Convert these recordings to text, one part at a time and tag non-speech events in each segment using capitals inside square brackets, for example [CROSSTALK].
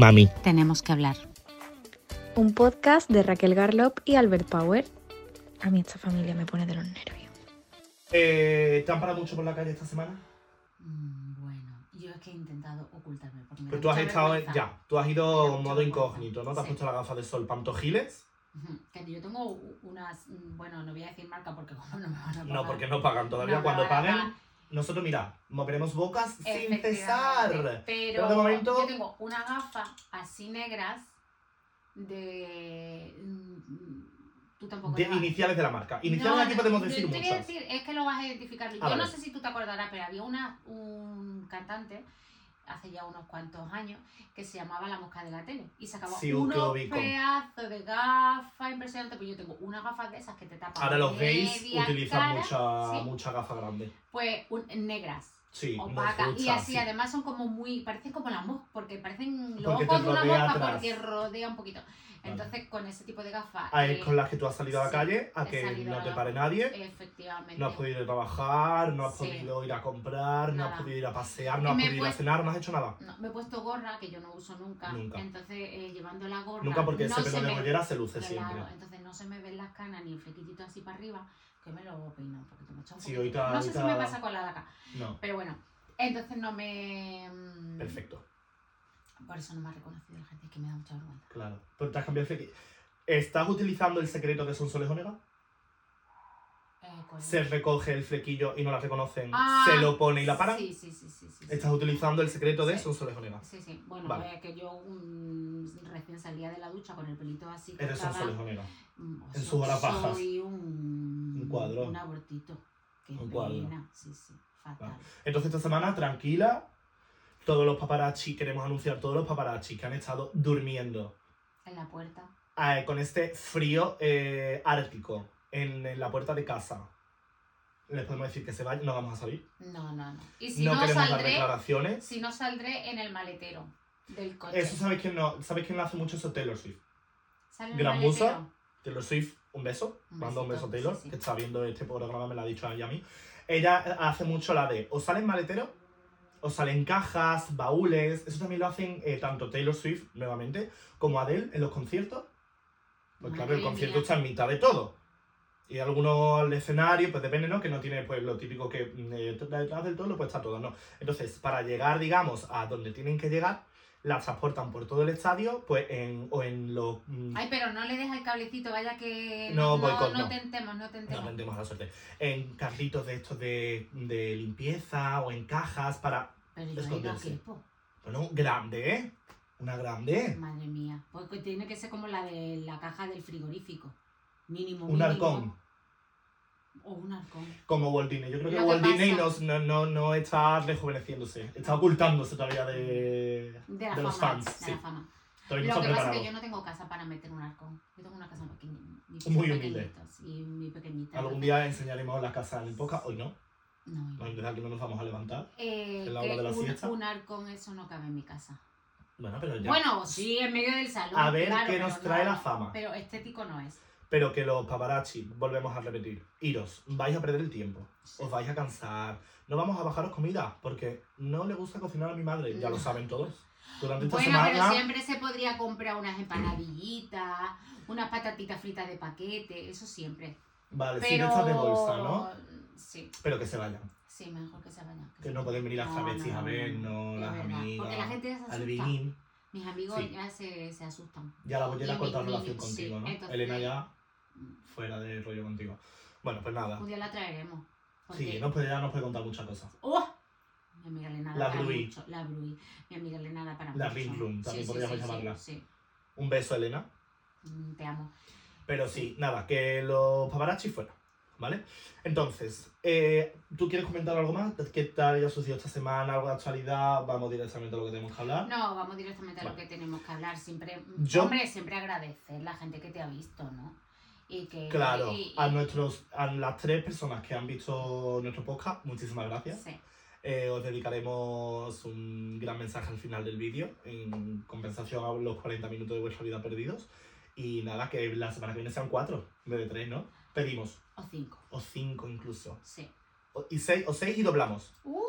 Mami. Tenemos que hablar. Un podcast de Raquel Garlop y Albert Power. A mí esta familia me pone de los nervios. Eh, ¿Te han parado mucho por la calle esta semana? Mm, bueno, yo es que he intentado ocultarme. Porque me Pero tú has estado, vergüenza. ya, tú has ido en modo vergüenza. incógnito, ¿no? Te has Sí. puesto la gafa de sol pantogiles. Ujú, Que yo tengo unas. mm, Bueno, no voy a decir marca porque [LAUGHS] como no me van a pagar. No, porque no pagan todavía. No Cuando pagar. Nosotros, mira, moveremos bocas sin cesar. Pero, Pero de momento- yo tengo una gafa así negras de. mm, Tú tampoco. De iniciales de la marca. Iniciales No, aquí podemos decir a muchas. decir, es que lo vas a identificar. Yo Ah, no sé si tú te acordarás, pero había una, un cantante hace ya unos cuantos años que se llamaba La Mosca de la Tele y sacaba Sí, que unos pedazos de gafas impresionantes. Pues yo tengo unas gafas de esas que te tapan Ahora los gays utilizan cara, mucha, sí, mucha gafa grande. Pues un- negras. Sí, opacas y así sí. además son como muy parecen como las moscas porque parecen los ojos de una mosca atrás. porque rodea un poquito Vale. entonces con ese tipo de gafas Ah, es eh, con las que tú has salido a la calle, a que no te la- pare nadie. efectivamente No has podido ir a trabajar, no has Sí. podido ir a comprar, no has podido ir a pasear, no has podido ir a cenar, no has hecho nada. No, me he puesto gorra que yo no uso nunca. Nunca. Entonces, eh, llevando la gorra. Nunca porque no ese se pelo de me- mollera se luce Claro, siempre. entonces no se me ven las canas ni el flequillito así para arriba, que me lo peino un poquito. Me echa un Sí, poquito. ahorita- no sé si me pasa con la acá. No, Pero bueno, entonces no me. mm, perfecto, Por eso no me ha reconocido la gente, es que me da mucha vergüenza. claro. Pero te has cambiado el flequillo. ¿Estás utilizando el secreto de Sonsoles Onega? Eh. Se recoge el flequillo y no la reconocen, Ah, se lo pone y la paran. Sí, sí, sí, sí. sí, sí. Estás utilizando el secreto de. Sonsoles Onega. Sí, sí. Bueno, Vale. eh, que yo mm, recién salía de la ducha con el pelito así. Eres Sonsoles Onega. mm, en sus horas bajas. Soy Un cuadro. Un abortito. Qué Un cuadro. pena. Sí, sí. Fatal. Entonces esta semana, tranquila, todos los paparazzi, queremos anunciar todos los paparazzi que han estado durmiendo En la puerta. eh, con este frío eh, ártico en, en la puerta de casa. Les podemos decir que se vayan, no vamos a salir. No, no, no. Y si no, no, queremos dar saldré. declaraciones. Si no saldré en el maletero del coche. Eso sabéis quién no, ¿sabéis quién lo hace mucho eso? Taylor Swift. ¿Sale el Gran maletero? musa. Taylor Swift, un beso. Un Manda un beso besito, Taylor, sí, sí. que está viendo este programa, me lo ha dicho a ella a mí. Ella hace mucho la de o sale en maletero, o sale en cajas, baúles. Eso también lo hacen eh, tanto Taylor Swift, nuevamente, como Adele en los conciertos. Pues claro, el concierto mía. está en mitad de todo. Y algunos al escenario, pues depende, ¿no? Que no tiene pues lo típico que mm, eh, detrás del todo, pues está todo, ¿no? Entonces, para llegar, digamos, a donde tienen que llegar, las transportan por todo el estadio, pues en, o en los mm, Ay, pero no le deja el cablecito, vaya que. No, no, boicot, no, no. tentemos, no tentemos. No tendemos a la suerte. En carritos de estos de, de limpieza o en cajas para. Pero yo esconderse. Bueno, grande, ¿eh? Una grande. Madre mía. Porque tiene que ser como la de la caja del frigorífico. Mínimo. Un mínimo. arcón. O un arcón. Como Walt Disney. Yo creo que Walt Disney no, no, no, está rejuveneciéndose. Está ocultándose todavía de, De la de los fans. de Sí. la fama. Todavía Lo no que pasa es que yo no tengo casa para meter un arcón. Yo tengo una casa pequeña. Muy humilde. Sí, muy pequeñita. Algún día enseñaremos la casa en podcast. Hoy no. No, No, no. desde aquí no nos vamos a levantar. Eh, en la hora de la un, siesta. un arcón, eso no cabe en mi casa. Bueno, pero ya. Bueno, sí, en medio del salón. A ver claro, qué nos trae no- la fama. Pero estético no es. Pero que los paparazzi, volvemos a repetir, iros, vais a perder el tiempo, os vais a cansar, no vamos a bajaros comida, porque no le gusta cocinar a mi madre, ya lo saben todos. Durante esta Bueno, semana, pero siempre se podría comprar unas empanadillitas, unas patatitas fritas de paquete, eso siempre. vale, sí, Pero... estas de bolsa, ¿no? Sí, Pero que se vayan, sí, mejor que se vayan. que se no pueden venir las no, a no, ver, no, no, es las amigas, Porque la gente ya se asusta. Mis amigos Sí. ya se, se asustan. ya la bollera Y corta mi- relación contigo, sí, ¿no? entonces- Elena ya fuera de rollo contigo. Bueno, pues nada, Un día la traeremos. sí, no, pues ya nos puede contar muchas cosas. ¡Oh! Mi amiga Elena La para Brui. mucho. La Brui. Mi amiga Elena da para La mucho. Ring Room, también podríamos sí, llamarla. Sí, Un beso, Elena. Mm, Te amo. Pero sí, nada, que los paparazzi fuera, ¿vale? Entonces, eh, ¿tú quieres comentar algo más? ¿Qué tal ha sucedido esta semana? ¿Algo de actualidad? Vamos directamente a lo que tenemos que hablar. No, vamos directamente a lo que tenemos que hablar. Siempre, Yo- hombre, siempre agradecer la gente que te ha visto, ¿no? Y que, Claro, y- y- a, nuestros, a las tres personas que han visto nuestro podcast, muchísimas gracias. Sí. Eh, os dedicaremos un gran mensaje al final del vídeo en compensación a los 40 minutos de vuestra vida perdidos. Y nada, que la semana que viene sean cuatro, en vez de tres, ¿no? Pedimos, O cinco. o cinco incluso. Sí. O, y seis, o seis y doblamos. Uf,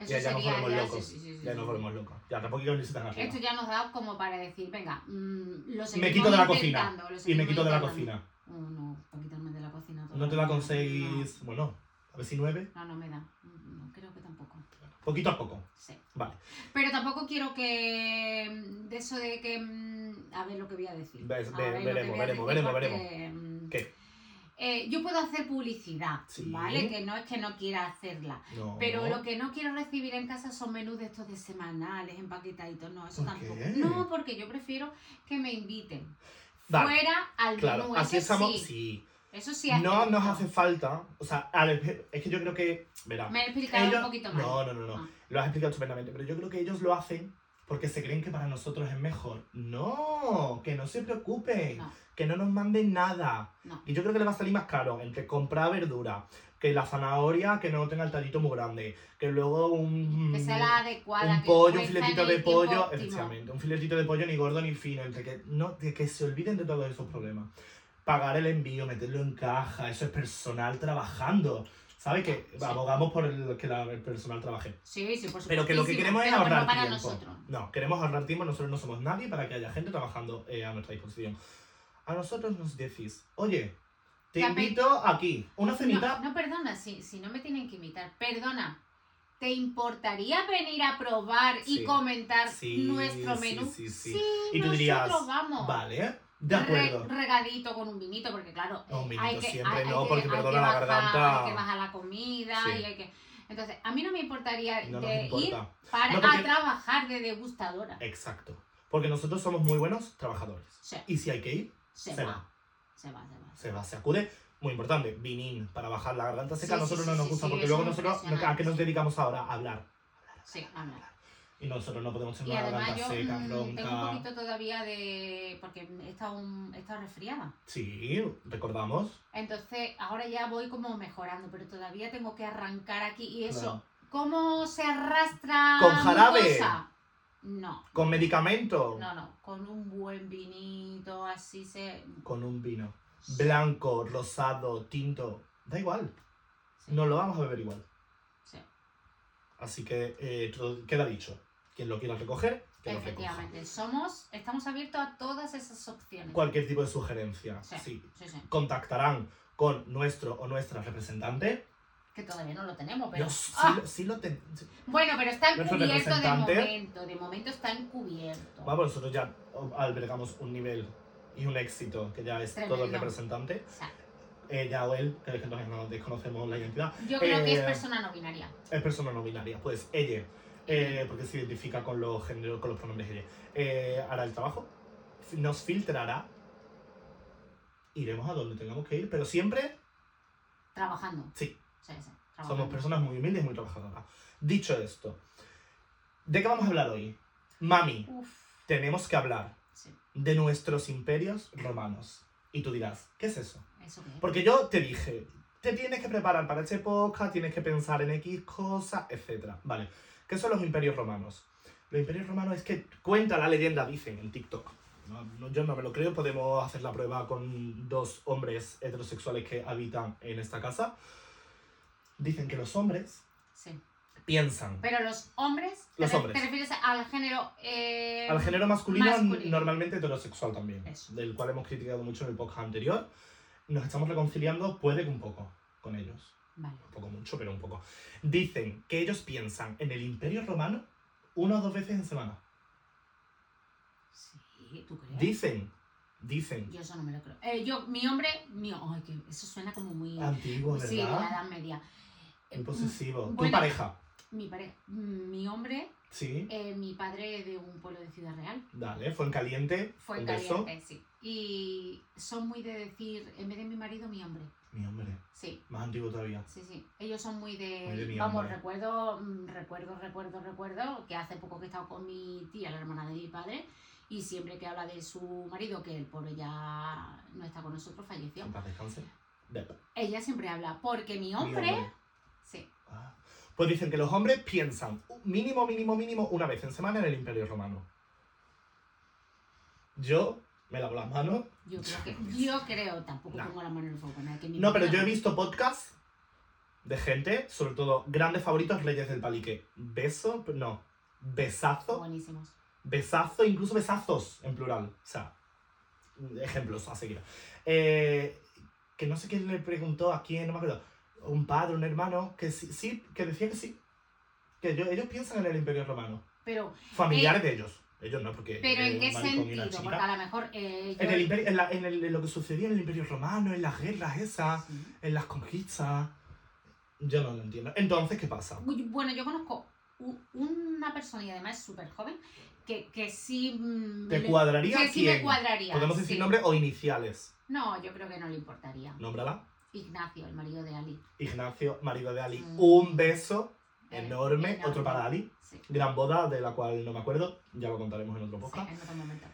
Eso ya, ya nos sería- volvemos ya- locos. sí, sí, sí, ya nos volvemos locos. Ya tampoco quiero si tan arriba. Esto ya nos da como para decir, venga, mm, lo Me seguimos quito de la cocina. Y me quito de la cocina. Oh, no, para quitarme de la cocina. ¿No te todavía. da con seis, bueno, a ver si nueve? No, no, no me da. No, creo que tampoco. Poquito a poco. Sí. Vale. Pero tampoco quiero que. mm, De eso de que. mm, A ver lo que voy a decir. Ves- A ver veremos, a veremos, veremos, porque, mm, ¿Qué? eh, yo puedo hacer publicidad, Sí. ¿vale? Que no es que no quiera hacerla. No. Pero lo que no quiero recibir en casa son menús de estos de semanales, empaquetaditos. No, eso ¿Por tampoco. qué? No, porque yo prefiero que me inviten. Vale. Fuera al Claro, menú. aquí eso estamos. sí. Sí. Eso sí. No acepto. nos hace falta. O sea, a ver, es que yo creo que. Verá. Me he explicado ellos- un poquito mal. No, no, no, no. Ah. Lo has explicado estupendamente. Pero yo creo que ellos lo hacen porque se creen que para nosotros es mejor. No, que no se preocupen. No. Que no nos manden nada. No. Y yo creo que le va a salir más caro entre comprar verdura, que la zanahoria que no tenga el tallito muy grande, que luego un. Que sea la adecuada. un que pollo, un filetito de pollo, efectivamente, un filetito de pollo ni gordo ni fino, entre que, no, de que se olviden de todos esos problemas. Pagar el envío, meterlo en caja, eso es personal trabajando. ¿Sabes? Que Sí. abogamos por el, que la- el personal trabaje. Sí, sí, por supuesto. Pero que lo que queremos es ahorrar no para tiempo. nosotros. No, queremos ahorrar tiempo, nosotros no somos nadie para que haya gente trabajando eh, a nuestra disposición. A nosotros nos decís, oye, te pe- invito aquí, una cenita. No, no, perdona, si, si no me tienen que invitar. Perdona. ¿Te importaría venir a probar y Sí. comentar Sí, nuestro sí, menú? sí, sí. y tú nosotros dirías, vamos. vale, de Re- acuerdo. regadito con un vinito, porque claro, No, un vinito hay que, siempre hay- no, que- porque hay perdona que la garganta. Hay que bajar la comida Sí. y hay que... Entonces, a mí no me importaría No ir para No, porque- a trabajar de degustadora. Exacto. Porque nosotros somos muy buenos trabajadores. Sí, Y si hay que ir, se, se va. va. Se va, se va. se va, se acude. Muy importante, vinín para bajar la garganta seca. a Sí, nosotros sí, no nos gusta porque luego nosotros, ¿a qué nos dedicamos ahora? A hablar. Sí, habla. Y nosotros no podemos tener una garganta yo seca, mm, ronca. tengo un poquito todavía de... porque he estado, un- he estado resfriada. Sí, recordamos. Entonces, ahora ya voy como mejorando, pero todavía tengo que arrancar aquí. Y eso, Claro. ¿cómo se arrastra? ¿Con jarabe? cosa? No, Con medicamento. no, no. Con un buen vinito, así se... Con un vino. Blanco, rosado, tinto. Da igual. Sí. Nos lo vamos a beber igual. Sí, Así que eh, todo- queda dicho. Quien lo quiera recoger, que lo recoja. efectivamente. Somos, estamos abiertos a todas esas opciones. Cualquier tipo de sugerencia. Sí. Sí, sí. Contactarán con nuestro o nuestra representante. Que todavía no lo tenemos, pero... Yo sí, ¡Ah! lo- sí lo ten- sí. Bueno, pero está encubierto de momento. De momento está encubierto. Vamos, nosotros ya albergamos un nivel y un éxito que ya es todo el representante. O sea, Ella o él, que es que entonces no desconocemos la identidad, yo creo que es Eh, persona no binaria. es persona no binaria. Pues ella, eh, porque se identifica con los géneros, con los pronombres ella, eh, hará el trabajo, nos filtrará, iremos a donde tengamos que ir, pero siempre Trabajando. sí, Sí, sí, somos personas muy humildes y muy trabajadoras. Dicho esto, ¿de qué vamos a hablar hoy? Mami, Uf, tenemos que hablar sí, de nuestros imperios romanos. Y tú dirás, ¿qué es eso? eso que Porque yo te dije, te tienes que preparar para este podcast, tienes que pensar en X cosas, etc. Vale, ¿qué son los imperios romanos? Los imperios romanos es que cuenta la leyenda, dicen en TikTok. No, no, yo no me lo creo, podemos hacer la prueba con dos hombres heterosexuales que habitan en esta casa. Dicen que los hombres Sí. piensan Pero los hombres, Los te, hombres. te refieres al género... eh, al género masculino, masculino. normalmente heterosexual también, Eso. del cual hemos criticado mucho en el podcast anterior. Nos estamos reconciliando, puede que un poco, con ellos. Vale. un poco mucho, pero un poco. Dicen que ellos piensan en el Imperio Romano una o dos veces en semana. Sí, ¿tú crees? Dicen, dicen. Yo eso no me lo creo. Eh, yo, mi hombre, mío, ay, que eso suena como muy... Antiguo, sí, de la ¿verdad? Edad Media. Muy posesivo. ¿Tu pareja? Mi pareja, mi hombre, Sí. eh, mi padre de un pueblo de Ciudad Real. Dale, fue en caliente. Fue un caliente, beso. sí. Y son muy de decir, en vez de mi marido, mi hombre. Mi hombre, Sí, más antiguo todavía. sí, sí. Ellos son muy de... Muy de mi vamos, hombre. recuerdo, mm, recuerdo, recuerdo, recuerdo que hace poco que he estado con mi tía, la hermana de mi padre, y siempre que habla de su marido, que el pobre ya no está con nosotros, falleció. En Ella siempre habla, porque mi mi hombre... Sí, Ah. Pues dicen que los hombres piensan mínimo, mínimo, mínimo una vez en semana en el Imperio Romano. Yo me lavo las manos. yo creo que... Yo creo, tampoco No. pongo la mano en el fuego, nada que mi No, pero yo he visto podcasts de gente, sobre todo grandes favoritos, Reyes del Palique. Beso, no, besazo, Buenísimos. besazo, incluso besazos en plural. O sea, ejemplos a seguir. Eh, que no sé quién le preguntó a quién, no me acuerdo. Un padre, un hermano, que sí, sí que decía que sí. Que ellos, ellos piensan en el Imperio Romano. Pero, Familiares de ellos. Ellos no, porque. Eh, pero ¿en eh, qué sentido? chica. Porque a lo mejor eh, En, el imperio, en, la- en el- en lo que sucedía en el Imperio Romano, en las guerras esas, Sí. en las conquistas. Yo no lo entiendo. Entonces, ¿qué pasa? Bueno, yo conozco una persona y además súper joven que, que sí... mm, ¿Te le- cuadraría Que sí me cuadraría. ¿Podemos decir sí. nombre o iniciales? No, yo creo que no le importaría. Nómbrala. Ignacio, el marido de Ali. Ignacio, marido de Ali. Mm. Un beso enorme. enorme. Otro para Ali. Sí, Gran boda, de la cual no me acuerdo. Ya lo contaremos en otro sí, podcast. en otro momento.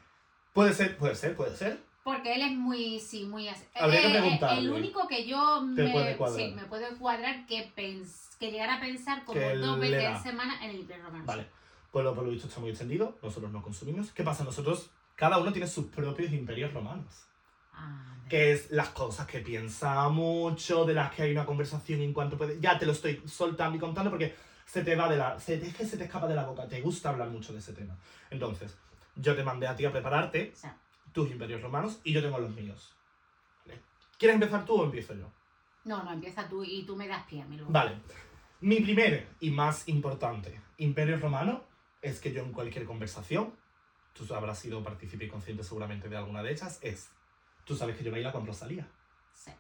Puede ser, puede ser, puede ser. Porque él es muy, sí, muy así. Habría Eh, eh, preguntarle. El único que yo me, puede cuadrar. sí, me puede cuadrar que, pens- que llegara a pensar como Que dos veces a semana en el Imperio Romano. Vale. Pues lo, por lo visto está muy extendido. Nosotros no consumimos. ¿Qué pasa? Nosotros, cada uno tiene sus propios imperios romanos. Ah, que es las cosas que piensa mucho, de las que hay una conversación en cuanto puede. Ya te lo estoy soltando y contando porque se te va de la. Se te, es que se te escapa de la boca, te gusta hablar mucho de ese tema. Entonces, yo te mandé a ti a prepararte sea, tus imperios romanos y yo tengo los míos. ¿Vale? ¿Quieres empezar tú o empiezo yo? no, no, empieza tú y tú me das pie a mí luego. Vale. Mi primer y más importante imperio romano es que yo en cualquier conversación, tú habrás sido partícipe y consciente seguramente de alguna de ellas, es. Tú sabes que yo baila con Rosalía. Sí,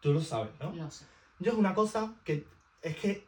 Tú lo sabes, ¿no? lo sé. Yo es una cosa que es que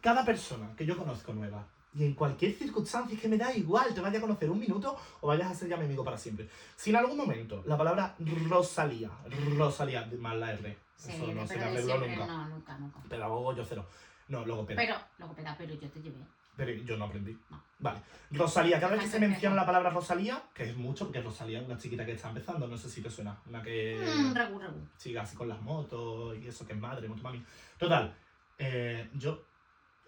cada persona que yo conozco nueva y en cualquier circunstancia es que me da igual, te vaya a conocer un minuto o vayas a ser ya mi amigo para siempre. Si en algún momento la palabra Rosalía, Rosalía, más la R, Sí, eso no se me arregló nunca. no, nunca, nunca. Pedagogo yo cero. No, luego pero, Pero, luego peda, pero yo te llevé. Pero yo no aprendí. No. Vale. Rosalía, cada vez que se menciona la palabra Rosalía, que es mucho, porque Rosalía es una chiquita que está empezando, no sé si te suena, una que Mm, sigue así con las motos y eso que es madre, moto mami. Total, eh, yo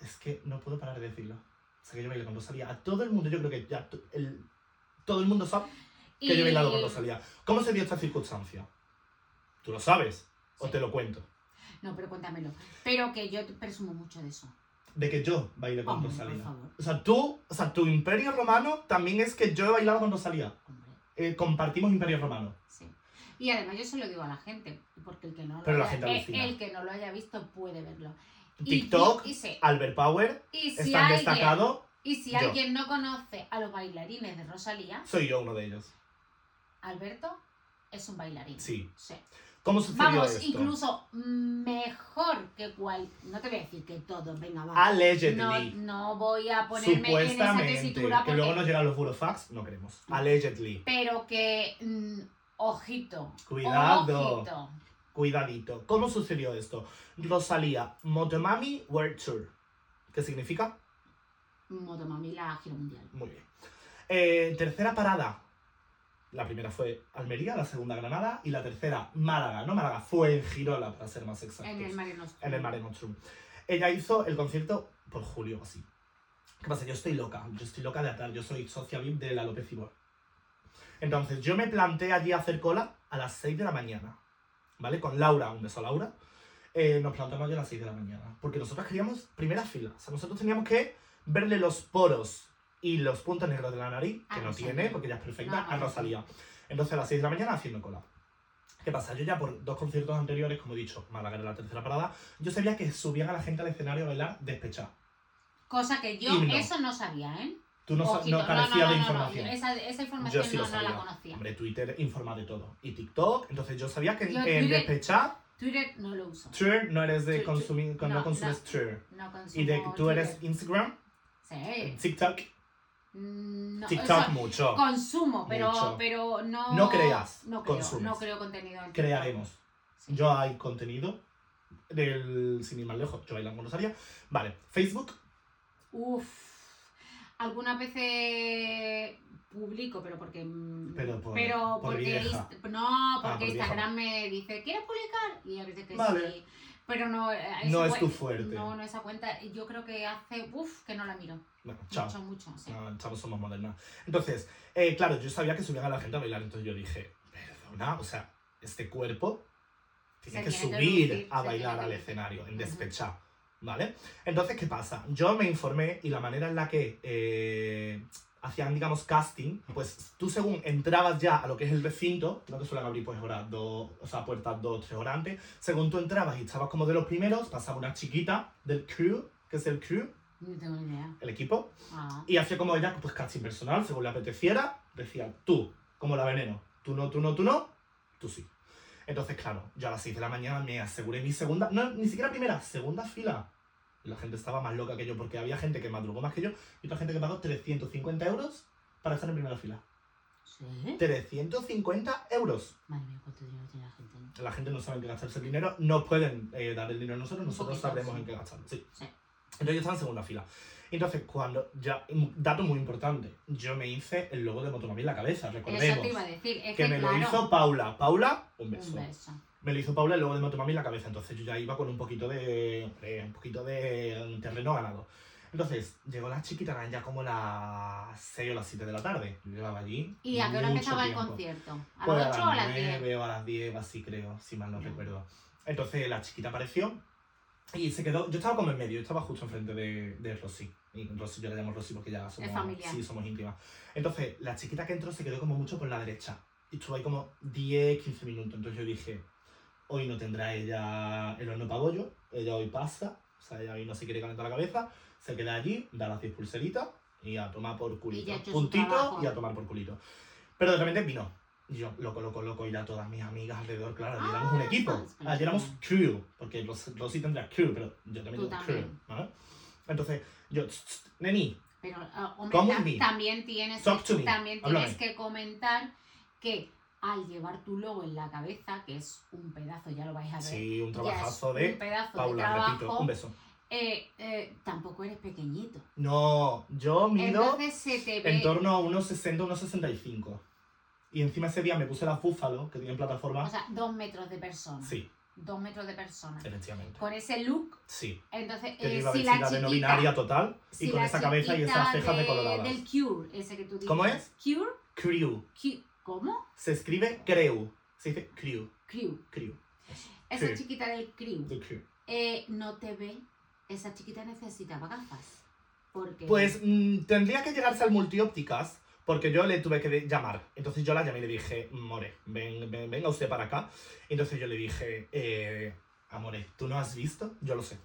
es que no puedo parar de decirlo. O sea, que yo bailo con Rosalía. A todo el mundo, yo creo que ya el- todo el mundo sabe que yo he bailado con Rosalía. ¿Cómo se dio esta circunstancia? ¿Tú lo sabes? ¿O Sí. te lo cuento? No, pero cuéntamelo. Pero que yo presumo mucho de eso. De que yo baile con Hombre, por Rosalía. favor. O sea, tú, o sea, tu imperio romano también es que yo he bailado con Rosalía. Hombre, Eh, compartimos imperio romano. sí. Y además yo se lo digo a la gente, porque el que no lo, Pero la haya, gente eh, alucina. el que no lo haya visto puede verlo. Y- TikTok, Y, y sí, Albert Power, y si están alguien, destacados. y si yo. alguien no conoce a los bailarines de Rosalía, Soy yo uno de ellos. Alberto es un bailarín. Sí. ¿Cómo sucedió Vamos, esto? incluso mejor que cual. No te voy a decir que todos, venga, va. No, Allegedly. no voy a ponerme en esa tesitura Que porque. luego nos llegan los burofax, no queremos. Allegedly. Pero que. mm, ojito. Cuidado. Ojito. Cuidadito. ¿Cómo sucedió esto? Rosalía, Motomami World Tour. ¿Qué significa? Motomami la gira mundial. Muy bien. Eh, tercera parada. La primera fue Almería, la segunda Granada y la tercera Málaga. No Málaga, fue en Girola, para ser más exactos. En el Mare Nostrum. en el Mare Nostrum. Ella hizo el concierto por julio, así. ¿Qué pasa? Yo estoy loca, yo estoy loca de atar, yo soy socia VIP de la López Ibor. Entonces, yo me planteé allí a hacer cola a las 6 de la mañana, ¿vale? Con Laura, un beso a Laura. Eh, nos plantamos allí a las 6 de la mañana, porque nosotros queríamos primera fila, o sea, nosotros teníamos que verle los poros y los puntos negros de la nariz, que A no tiene, porque ya es perfecta, No, a no. Rosalía. Entonces, a las 6 de la mañana haciendo cola. ¿Qué pasa? Yo ya por dos conciertos anteriores, como he dicho, Málaga era la tercera parada, yo sabía que subían a la gente al escenario a bailar despechada. Cosa que yo Himno. eso no sabía, ¿eh? Tú no, Ojito, no carecías de no, información. Esa, esa información yo sí no, lo no sabía. la conocía. Hombre, Twitter informa de todo. Y TikTok, entonces yo sabía que Yo en Twitter- despechada, Twitter no lo uso. Twitter no eres de consumir, no, consumes no. Twitter. No Y de tú eres. Instagram, Sí. TikTok, No, TikTok o sea, mucho. consumo, pero, Mucho. pero no. No creas, No creo, consumes. no creo contenido. Crearemos. Sí. Yo hay contenido del sin ir más lejos, yo bailando con Rosalía. Vale, Facebook, Uf. Algunas veces publico, pero porque. mm, Pero por- pero por porque vieja. Inst- no, porque Ah, por vieja. Instagram me dice, ¿quieres publicar? Y a veces que Vale. sí. Pero no. eh, No es tu fuerte. No, no, esa cuenta. Yo creo que hace. Uf, que no la miro. Bueno, chao. Mucho, mucho. Sí. No, chavos, somos modernas. Entonces, eh, claro, yo sabía que subían a la gente a bailar, entonces yo dije, perdona, o sea, este cuerpo tiene Se que tiene que subir lucir, a bailar que al escenario, en Ujú. despechá, ¿Vale? Entonces, ¿qué pasa? Yo me informé y la manera en la que eh, hacían, digamos, casting, pues tú según entrabas ya a lo que es el recinto, no que suelen abrir pues horas, dos, o sea, puertas dos, tres horas antes, según tú entrabas y estabas como de los primeros, pasaba una chiquita del crew, que es el crew, No tengo ni idea. el equipo, Ah. y hacía como ella, pues casting personal, según le apeteciera, decía, tú, como la veneno, tú no, tú no, tú no, tú sí. Entonces, claro, yo a las 6 de la mañana me aseguré mi segunda, no, ni siquiera primera, segunda fila. La gente estaba más loca que yo porque había gente que madrugó más que yo y otra gente que pagó 350 euros para estar en primera fila. ¿Sí? 350 euros. Madre mía, cuánto dinero tiene la gente. La gente no sabe en qué gastarse el dinero, no pueden eh, dar el dinero a nosotros, nosotros sabremos sí. en qué gastarlo. Sí. Sí. Entonces yo estaba en segunda fila. Entonces, cuando ya, dato muy importante, yo me hice el logo de Motomami en la cabeza, Eso recordemos. te iba a decir. Es que que, me claro, lo hizo Paula. Paula, un beso. Un beso. Me lo hizo Paula y luego de Motomami en la cabeza. Entonces yo ya iba con un poquito de. eh, un poquito de terreno ganado. Entonces, llegó la chiquita, eran ya como las 6 o las 7 de la tarde. Yo llevaba allí. ¿Y a qué hora empezaba el tiempo. concierto? ¿A Pues las 8 o a las 9 10? o a las 10, así creo, si mal no Ya. recuerdo. Entonces la chiquita apareció y se quedó. Yo estaba como en medio, yo estaba justo enfrente de, de Rosy. Y Rosy, yo le llamo Rosy porque ya somos, familia. sí, somos íntimas. Entonces la chiquita que entró se quedó como mucho por la derecha. Y estuvo ahí como 10, 15 minutos. Entonces yo dije, hoy no tendrá ella el horno para bollo, ella hoy pasa, o sea, ella hoy no se quiere calentar la cabeza, se queda allí, da las 10 pulseritas y a tomar por culito. Puntito y a tomar por culito. Pero de repente vino. Y yo, loco, loco, loco, y ya todas mis amigas alrededor, claro, Ah, éramos un equipo. Allí éramos espera. crew, porque Ros- Rosy tendrá crew, pero yo también tengo crew. ¿vale? Entonces, yo, neni, Pero, ah, hombre, también tienes, Talk to me. también tienes que comentar que al llevar tu logo en la cabeza, que es un pedazo, ya lo vais a ver, sí, un trabajazo de un pedazo de Paula, repito, un beso. eh, eh, tampoco eres pequeñito. No, yo mido Entonces se te ve... en torno a unos 60, unos 65. Y encima ese día me puse las búfalos que tienen plataforma. O sea, dos metros de persona. sí, Dos metros de persona. efectivamente. Con ese look, Sí, entonces, que eh, iba si la vestida de no chiquita... binaria total si y con esa cabeza y esas chiquita cejas de de- coloradas. Del Cure, ese que tú dices. ¿Cómo es? Cure, Crew. ¿Cómo? Se escribe creu. Se dice crew. Crew. Crew. Esa chiquita del crew. eh, no te ve. Esa chiquita necesitaba gafas. Porque. Pues mm, tendría que llegarse al multiópticas porque yo le tuve que llamar. Entonces yo la llamé y le dije, More, ven, ven- venga usted para acá. Entonces yo le dije, eh, Amore, ¿tú no has visto? Yo lo sé.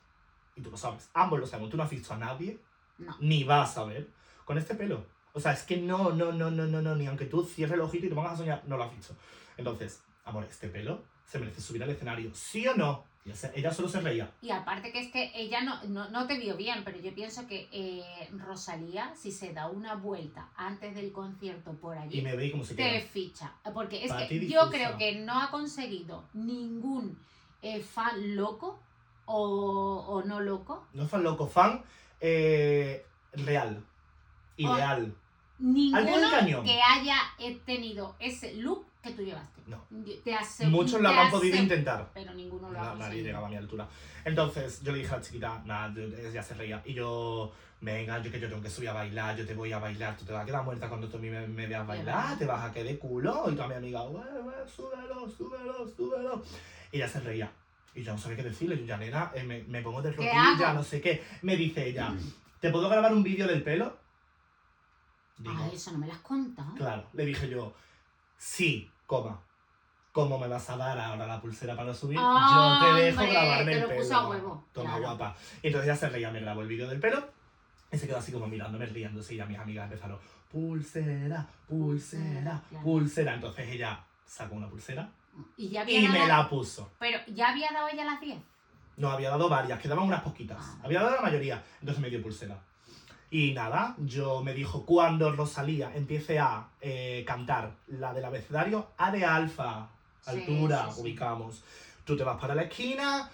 Y tú lo sabes. Ambos lo sabemos. Tú no has visto a nadie. No. Ni vas a ver. Con este pelo. O sea, es que no, no, no, no, no, no. Ni aunque tú cierres el ojito y te pongas a soñar, no lo has visto. Entonces, Amore, este pelo se merece subir al escenario. ¿Sí o no? Ella solo se reía. Y aparte que es que ella no, no, no te vio bien, pero yo pienso que eh, Rosalía, si se da una vuelta antes del concierto por allí, Y me veí como se te queda. ficha. Porque es Para que yo creo que no ha conseguido ningún eh, fan loco o, o no loco, No fan loco, fan eh, real. Ideal. ninguno del cañón. que haya tenido ese look que tú llevaste. No. Te asegu- Muchos lo habrán podido intentar. Pero ninguno lo ha nadie conseguido. llegaba a mi altura. Entonces yo le dije a la chiquita, nada, yo- ella se reía. Y yo, venga, yo que yo tengo que subir a bailar, yo te voy a bailar, tú te vas a quedar muerta cuando tú a mí me, me veas bailar, te vas a quedar de culo. Y toda mi amiga, "Güey, güey, súbelo, súbelo, súbelo. Y ella se reía. Y yo no sabía qué decirle. Yo ya, nena, eh, me, me pongo de ¿Qué rodillas, no sé qué. Me dice ella, ¿te puedo grabar un vídeo del pelo? Digo, Ah, eso no me lo has contado. Claro, le dije yo, sí, coma. ¿Cómo me vas a dar ahora la pulsera para subir? yo te dejo ¡Hombre! grabarme Te el lo pelo. puso a huevo, Toma claro. guapa. Y entonces ella se reía, me grabó el vídeo del pelo y se quedó así como mirándome, riéndose y ya mis amigas empezaron, pulsera, pulsera, Pulsera, claro. pulsera. Entonces ella sacó una pulsera Y ya había y me dado- la puso. Pero ya había dado ella las 10. No, había dado varias, quedaban unas poquitas. Ah. Había dado la mayoría, entonces me dio pulsera. Y nada, yo me dijo, cuando Rosalía empiece a eh, cantar la del abecedario, A de alfa, altura, sí, sí. ubicamos. Tú te vas para la esquina,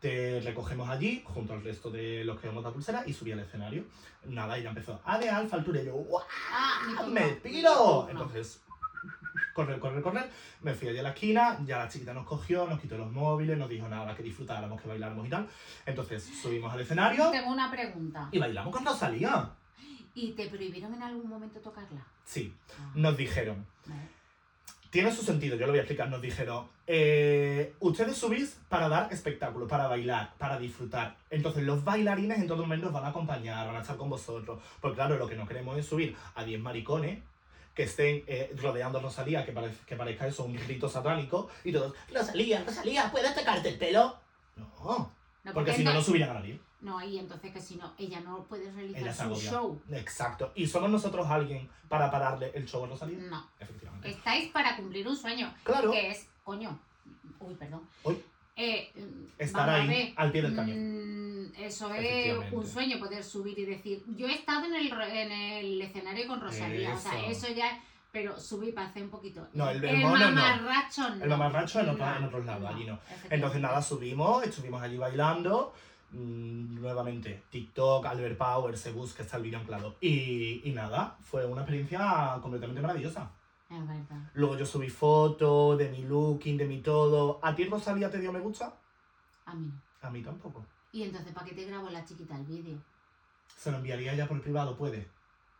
te recogemos allí, junto al resto de los que vamos la pulsera, y subí al escenario. Nada, y ya empezó, A de alfa, altura, y yo, ¡guau! Ah, ¡Me piro! Entonces, correr, correr, correr. Me fui allí a la esquina, ya la chiquita nos cogió, nos quitó los móviles, nos dijo nada, que disfrutáramos, que bailáramos y tal. Entonces subimos al escenario Tengo una pregunta. y bailamos con Rosalía. ¿Y te prohibieron en algún momento tocarla? Sí, Ah, nos dijeron, tiene su sentido, yo lo voy a explicar. Nos dijeron, eh, ustedes subís para dar espectáculo, para bailar, para disfrutar. Entonces los bailarines en todo momento os van a acompañar, van a estar con vosotros. Porque claro, lo que no queremos es subir a 10 maricones que estén eh, rodeando a Rosalía, que, que parezca eso un grito satánico, y todos, Rosalía, Rosalía, ¿puedes tocarte el pelo? No, No, porque si no, no subirán a nadie. No, y entonces que si no, ella no puede realizar Ella su show. Exacto. ¿Y somos nosotros alguien para pararle el show a Rosalía? No. Efectivamente. Estáis para cumplir un sueño. Claro, Que es, coño. Uy, perdón. Uy. Eh, estar ahí, ver, al pie del cañón. mm, Eso es un sueño, poder subir y decir, yo he estado en el, en el escenario con Rosalía, o sea, Eso. ya, pero subir para hacer un poquito. No, el- el mono no. mamarracho no. El mamarracho en, otro- No, en otros lados, no, allí no. Entonces nada, subimos, estuvimos allí bailando. mm, nuevamente, TikTok, Albert Power, se busca, está el vídeo anclado. Y, y nada, fue una experiencia completamente maravillosa. Es verdad. Luego yo subí fotos de mi looking, de mi todo. ¿A ti Rosalía te dio me gusta? A mí no. A mí tampoco. Y entonces, ¿para qué te grabo la chiquita el vídeo? ¿Se lo enviaría ya por privado? Puede.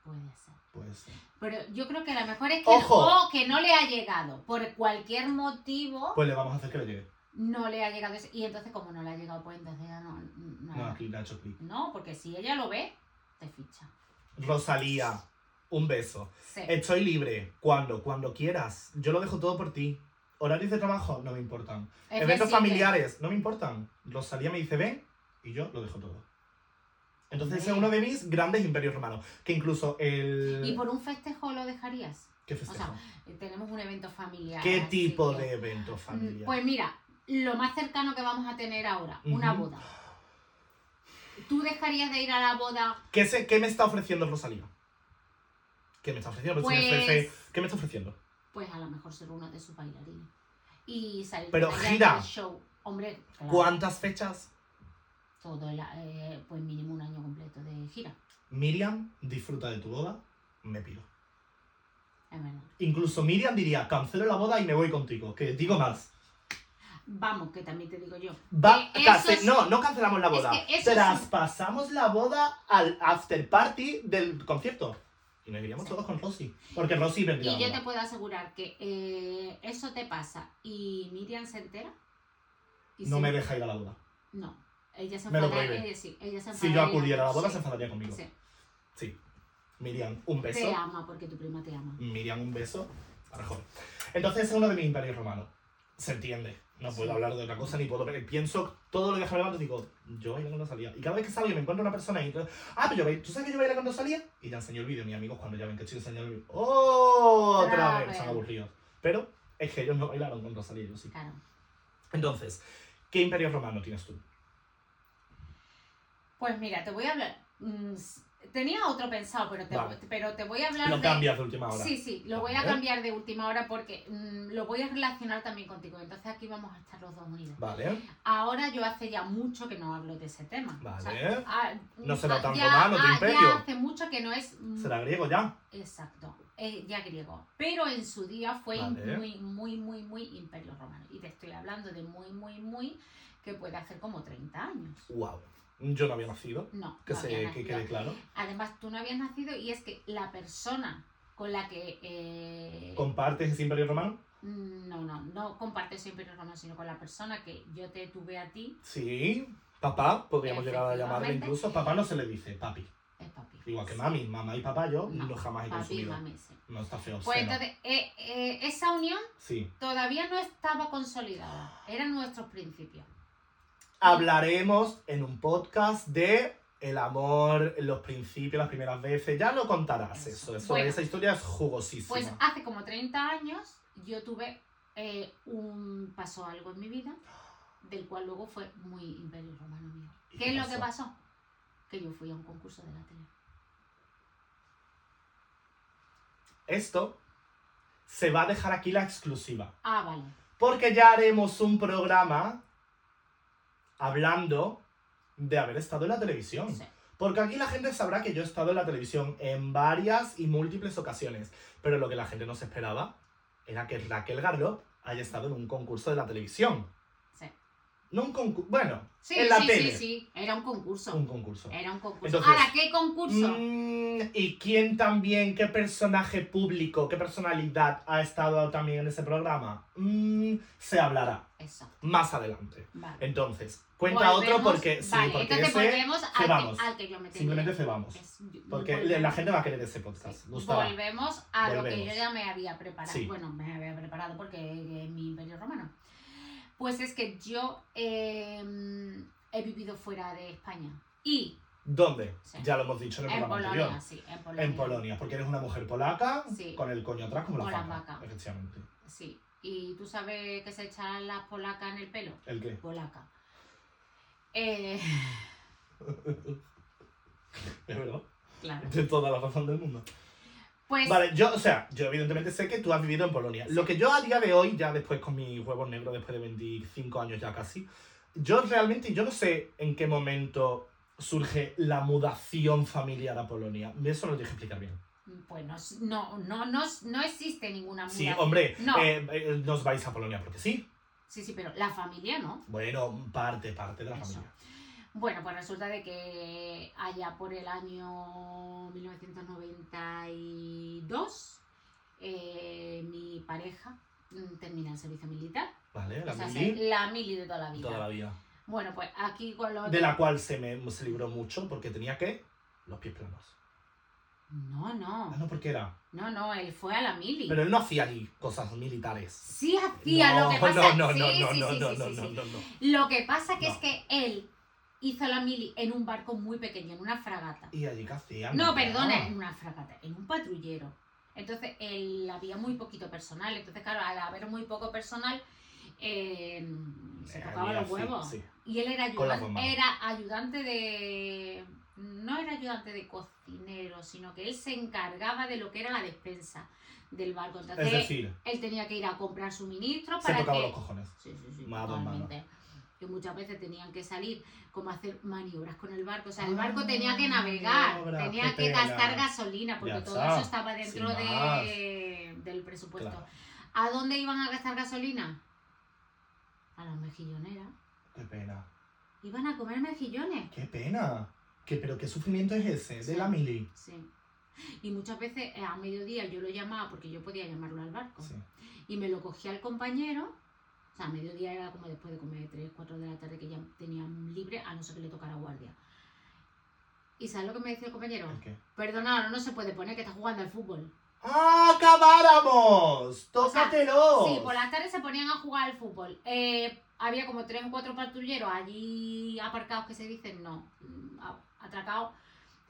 Puede ser. Puede ser. Pero yo creo que la mejor es que, ¡Ojo! o que no le ha llegado. Por cualquier motivo, Pues le vamos a hacer que le llegue. no le ha llegado. ese- Y entonces, como no le ha llegado, pues entonces ya no. No, No, aquí le ha hecho clic. No, porque si ella lo ve, te ficha. Rosalía, un beso. Sí. Estoy libre. Cuando, cuando quieras. Yo lo dejo todo por ti. Horarios de trabajo no me importan. Es Eventos flexible. familiares no me importan. Rosalía me dice ven y yo lo dejo todo. Entonces ese es uno de mis grandes imperios romanos. Que incluso el... ¿Y por un festejo lo dejarías? ¿Qué festejo? Eh, Tenemos un evento familiar. ¿Qué tipo que- de evento familiar? Pues mira, lo más cercano que vamos a tener ahora, una boda. ¿Tú dejarías de ir a la boda? ¿Qué, se- ¿Qué me está ofreciendo Rosalía? ¿Qué me está ofreciendo? Pues ¿Qué me está ofreciendo? Pues a lo mejor ser uno de sus bailarines. Y salir Pero gira. show. Hombre, claro, ¿Cuántas fechas? todo el, eh, pues mínimo un año completo de gira. Miriam, disfruta de tu boda, me pido. Es verdad. Incluso Miriam diría, cancelo la boda y me voy contigo. Que digo más. Vamos, que también te digo yo. Va, Que cance- eso sí- no, no cancelamos la Es boda. que eso sí- Traspasamos la boda al after party del concierto. Y nos iríamos todos con Rosy. Porque Rosy vendría Y yo te puedo asegurar que eh, eso te pasa y Miriam se entera. y No se- me deja ir a la boda. No, ella se enfadaría. sí, ella se Si yo acudiera a la boda, Sí, se enfadaría conmigo. sí. Sí. Miriam, un beso. Te ama porque tu prima te ama. Miriam, un beso. Arjón. Entonces es uno de mis imperios romanos. Se entiende. No puedo hablar de otra cosa ni puedo. pero Pienso todo lo que me levanto digo, yo bailo con Rosalía. Y cada vez que salgo y me encuentro una persona y. Ah, pero yo bailo. ¿Tú sabes que yo bailo con Rosalía? Y ya enseño el vídeo. Mis amigos, cuando ya ven que estoy enseñando el vídeo. ¡Oh! Otra vez. Están aburridos. Pero es que ellos no bailaron con Rosalía, yo sí. Claro. Entonces, ¿qué imperio romano tienes tú? Pues mira, te voy a hablar. Tenía otro pensado, pero te, Vale. pero te voy a hablar Lo de. cambias de última hora. Sí, sí, lo voy a cambiar de última hora porque mm, lo voy a relacionar también contigo. Entonces aquí vamos a estar los dos unidos. Vale. Ahora yo hace ya mucho que no hablo de ese tema. Vale. ah, No será tan romano ah, imperio. Ya hace mucho que no es. mm, ¿Será griego ya? Exacto, eh, ya griego. Pero en su día fue Vale. muy, muy, muy, muy imperio romano. Y te estoy hablando de muy, muy, muy, que puede hacer como 30 años. Wow. Yo no había nacido. No, Que, no se, había que nacido. quede claro. Además, tú no habías nacido y es que la persona con la que... eh, ¿Compartes ese imperio romano? no, no, no compartes ese imperio romano, sino con la persona que yo te tuve a ti, Sí. Papá, podríamos llegar a llamarle incluso. Papá no se le dice papi. es papi. Igual que mami, mamá y papá, yo No, no, jamás he Papi, consumido. mami, sí. No está feo. Pues entonces, eh, eh, esa unión Sí. todavía no estaba consolidada. Eran nuestros principios. Hablaremos en un podcast de el amor, los principios, las primeras veces. Ya lo contarás eso. eso Bueno. esa historia es jugosísima. Pues hace como 30 años yo tuve eh, un pasó algo en mi vida del cual luego fue muy imperio romano mío. ¿Y ¿Qué, qué es lo que pasó? Que yo fui a un concurso de la tele. Esto se va a dejar aquí la exclusiva. Ah, vale. Porque ya haremos un programa hablando de haber estado en la televisión. Sí. Porque aquí la gente sabrá que yo he estado en la televisión en varias y múltiples ocasiones. Pero lo que la gente no se esperaba era que Raquel Garlop haya estado en un concurso de la televisión. Sí. No un concurso. Bueno, Sí, en la sí, tele. sí, sí. Era un concurso. Un concurso. Era un concurso. Entonces, Ahora, ¿qué concurso? Mm, ¿Y quién también, qué personaje público, qué personalidad ha estado también en ese programa? Mm, se hablará más adelante. Vale. Entonces, cuenta otro porque sí, vale, porque entonces ese volvemos al que, al que yo me tenía. Simplemente cebamos. Porque volvemos- la gente va a querer ese podcast. Sí. Volvemos a lo que yo ya me había preparado. Sí. Bueno, me había preparado porque es mi imperio romano. Pues es que yo eh, he vivido fuera de España. Y ¿Dónde? Sí. Ya lo hemos dicho en el en programa Polonia, anterior. sí, en Polonia. En Polonia, porque eres una mujer polaca Sí. con el coño atrás como la Con la vaca. vaca. Efectivamente. Sí. ¿Y tú sabes que se echan las polacas en el pelo? ¿El qué? Polaca. Eh, [LAUGHS] Es verdad. claro. De toda la razón del mundo. Pues Vale, yo, o sea, yo evidentemente sé que tú has vivido en Polonia. Lo que yo a día de hoy, ya después con mis huevos negros, después de 25 años ya casi, yo realmente, yo no sé en qué momento surge la mudación familiar a Polonia. Eso lo que explicar bien. Pues no, no, no, no, no existe ninguna Sí, mudación. hombre, No. eh, eh, nos vais a Polonia porque sí. Sí, sí, pero la familia no. Bueno, parte, parte de la Eso. familia. Bueno, pues resulta de que allá por el año 1992, eh, mi pareja mm, termina el servicio militar. Vale, la o sea, mili, se- la mili de toda la vida. toda la vida. Bueno, pues aquí con los... De la cual se me se libró mucho porque tenía que los pies planos. No, no, Ah, no, porque era. no, no, él fue a la mili. Pero él no hacía allí cosas militares. Sí hacía no, lo que [LAUGHS] pasa... No, no, sí, no, no, sí, no, sí, no, no, no, sí. no, no. Lo que pasa que es que él hizo la mili en un barco muy pequeño, en una fragata. ¿Y allí qué hacían? No, perdona, en una fragata, en un patrullero. Entonces, él había muy poquito personal. Entonces, claro, al haber muy poco personal, eh, se tocaba los huevos. sí. Y él era ayudante, era ayudante de. No era ayudante de cocinero, sino que él se encargaba de lo que era la despensa del barco. Entonces, Es decir, él tenía que ir a comprar suministros se para tocaba que. los cojones. Sí, sí, sí, Más. Que muchas veces tenían que salir como hacer maniobras con el barco. O sea, el Ah, barco tenía que navegar, tenía que gastar gasolina, porque Ya todo está, eso estaba dentro de, del presupuesto. Claro. ¿A dónde iban a gastar gasolina? A las mejilloneras. Qué pena. Iban a comer mejillones. Qué pena. ¿Qué, pero qué sufrimiento es ese Sí. de la mili. Sí. Y muchas veces eh, a mediodía yo lo llamaba porque yo podía llamarlo al barco. Sí. Y me lo cogía el compañero. O sea, a mediodía era como después de comer 3, 4 de la tarde que ya tenían libre, a no ser que le tocara guardia. ¿Y sabes lo que me decía el compañero? ¿El qué? Perdona, ahora no se puede poner que está jugando al fútbol. ¡Ah, acabáramos! O sea, ¡Tócatelo! Sí, por las tardes se ponían a jugar al fútbol. Eh, había como tres o cuatro patrulleros allí aparcados que se dicen, no, mm, atracados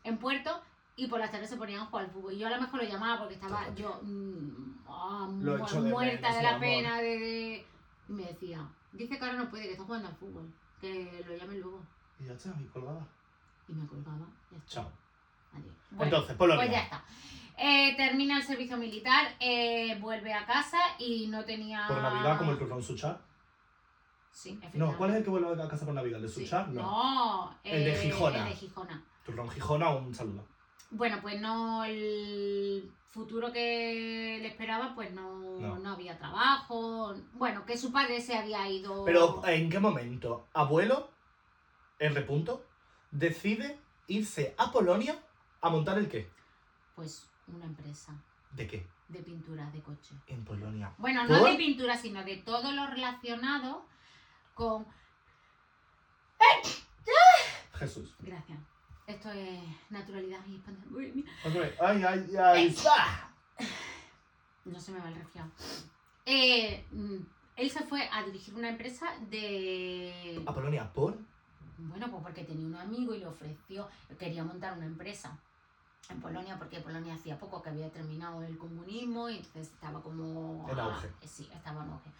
en puerto. Y por las tardes se ponían a jugar al fútbol. Y yo a lo mejor lo llamaba porque estaba Tócate. yo mm, ah, de muerta menos, de la amor. pena. De, de- Y me decía, dice que ahora no puede, que está jugando al fútbol. Que lo llame luego. Y ya está, y colgaba. Y me colgaba. ya está. Chao. Adiós. Bueno, Entonces, Polonia. pues ya está. Eh, termina el servicio militar, eh, vuelve a casa y no tenía. Por Navidad, como el turrón Suchar. Sí, No. ¿cuál es el que vuelve a casa por Navidad? ¿El de Sí. Suchar? No. No, El de eh, Gijona. El de Gijona. Turrón Gijona, un saludo. Bueno, pues no, el futuro que le esperaba, pues no, No. no. había trabajo. Bueno, que su padre se había ido. Pero, ¿en qué momento abuelo, R. Punto, decide irse a Polonia a montar el qué? Pues una empresa ¿De qué? de pintura de coche. En Polonia. Bueno, no de pintura, sino de todo lo relacionado con. Jesús. Gracias. Esto es naturalidad y espontane- Otra vez. Ay, ay, ay. ¡Ah! No se me va el resfriado. Eh, mm, él se fue a dirigir una empresa de. A Polonia, ¿por? Bueno, pues porque tenía un amigo y le ofreció, quería montar una empresa en Polonia, porque Polonia hacía poco que había terminado el comunismo y entonces estaba como... En ah, auge. sí, estaba en auge.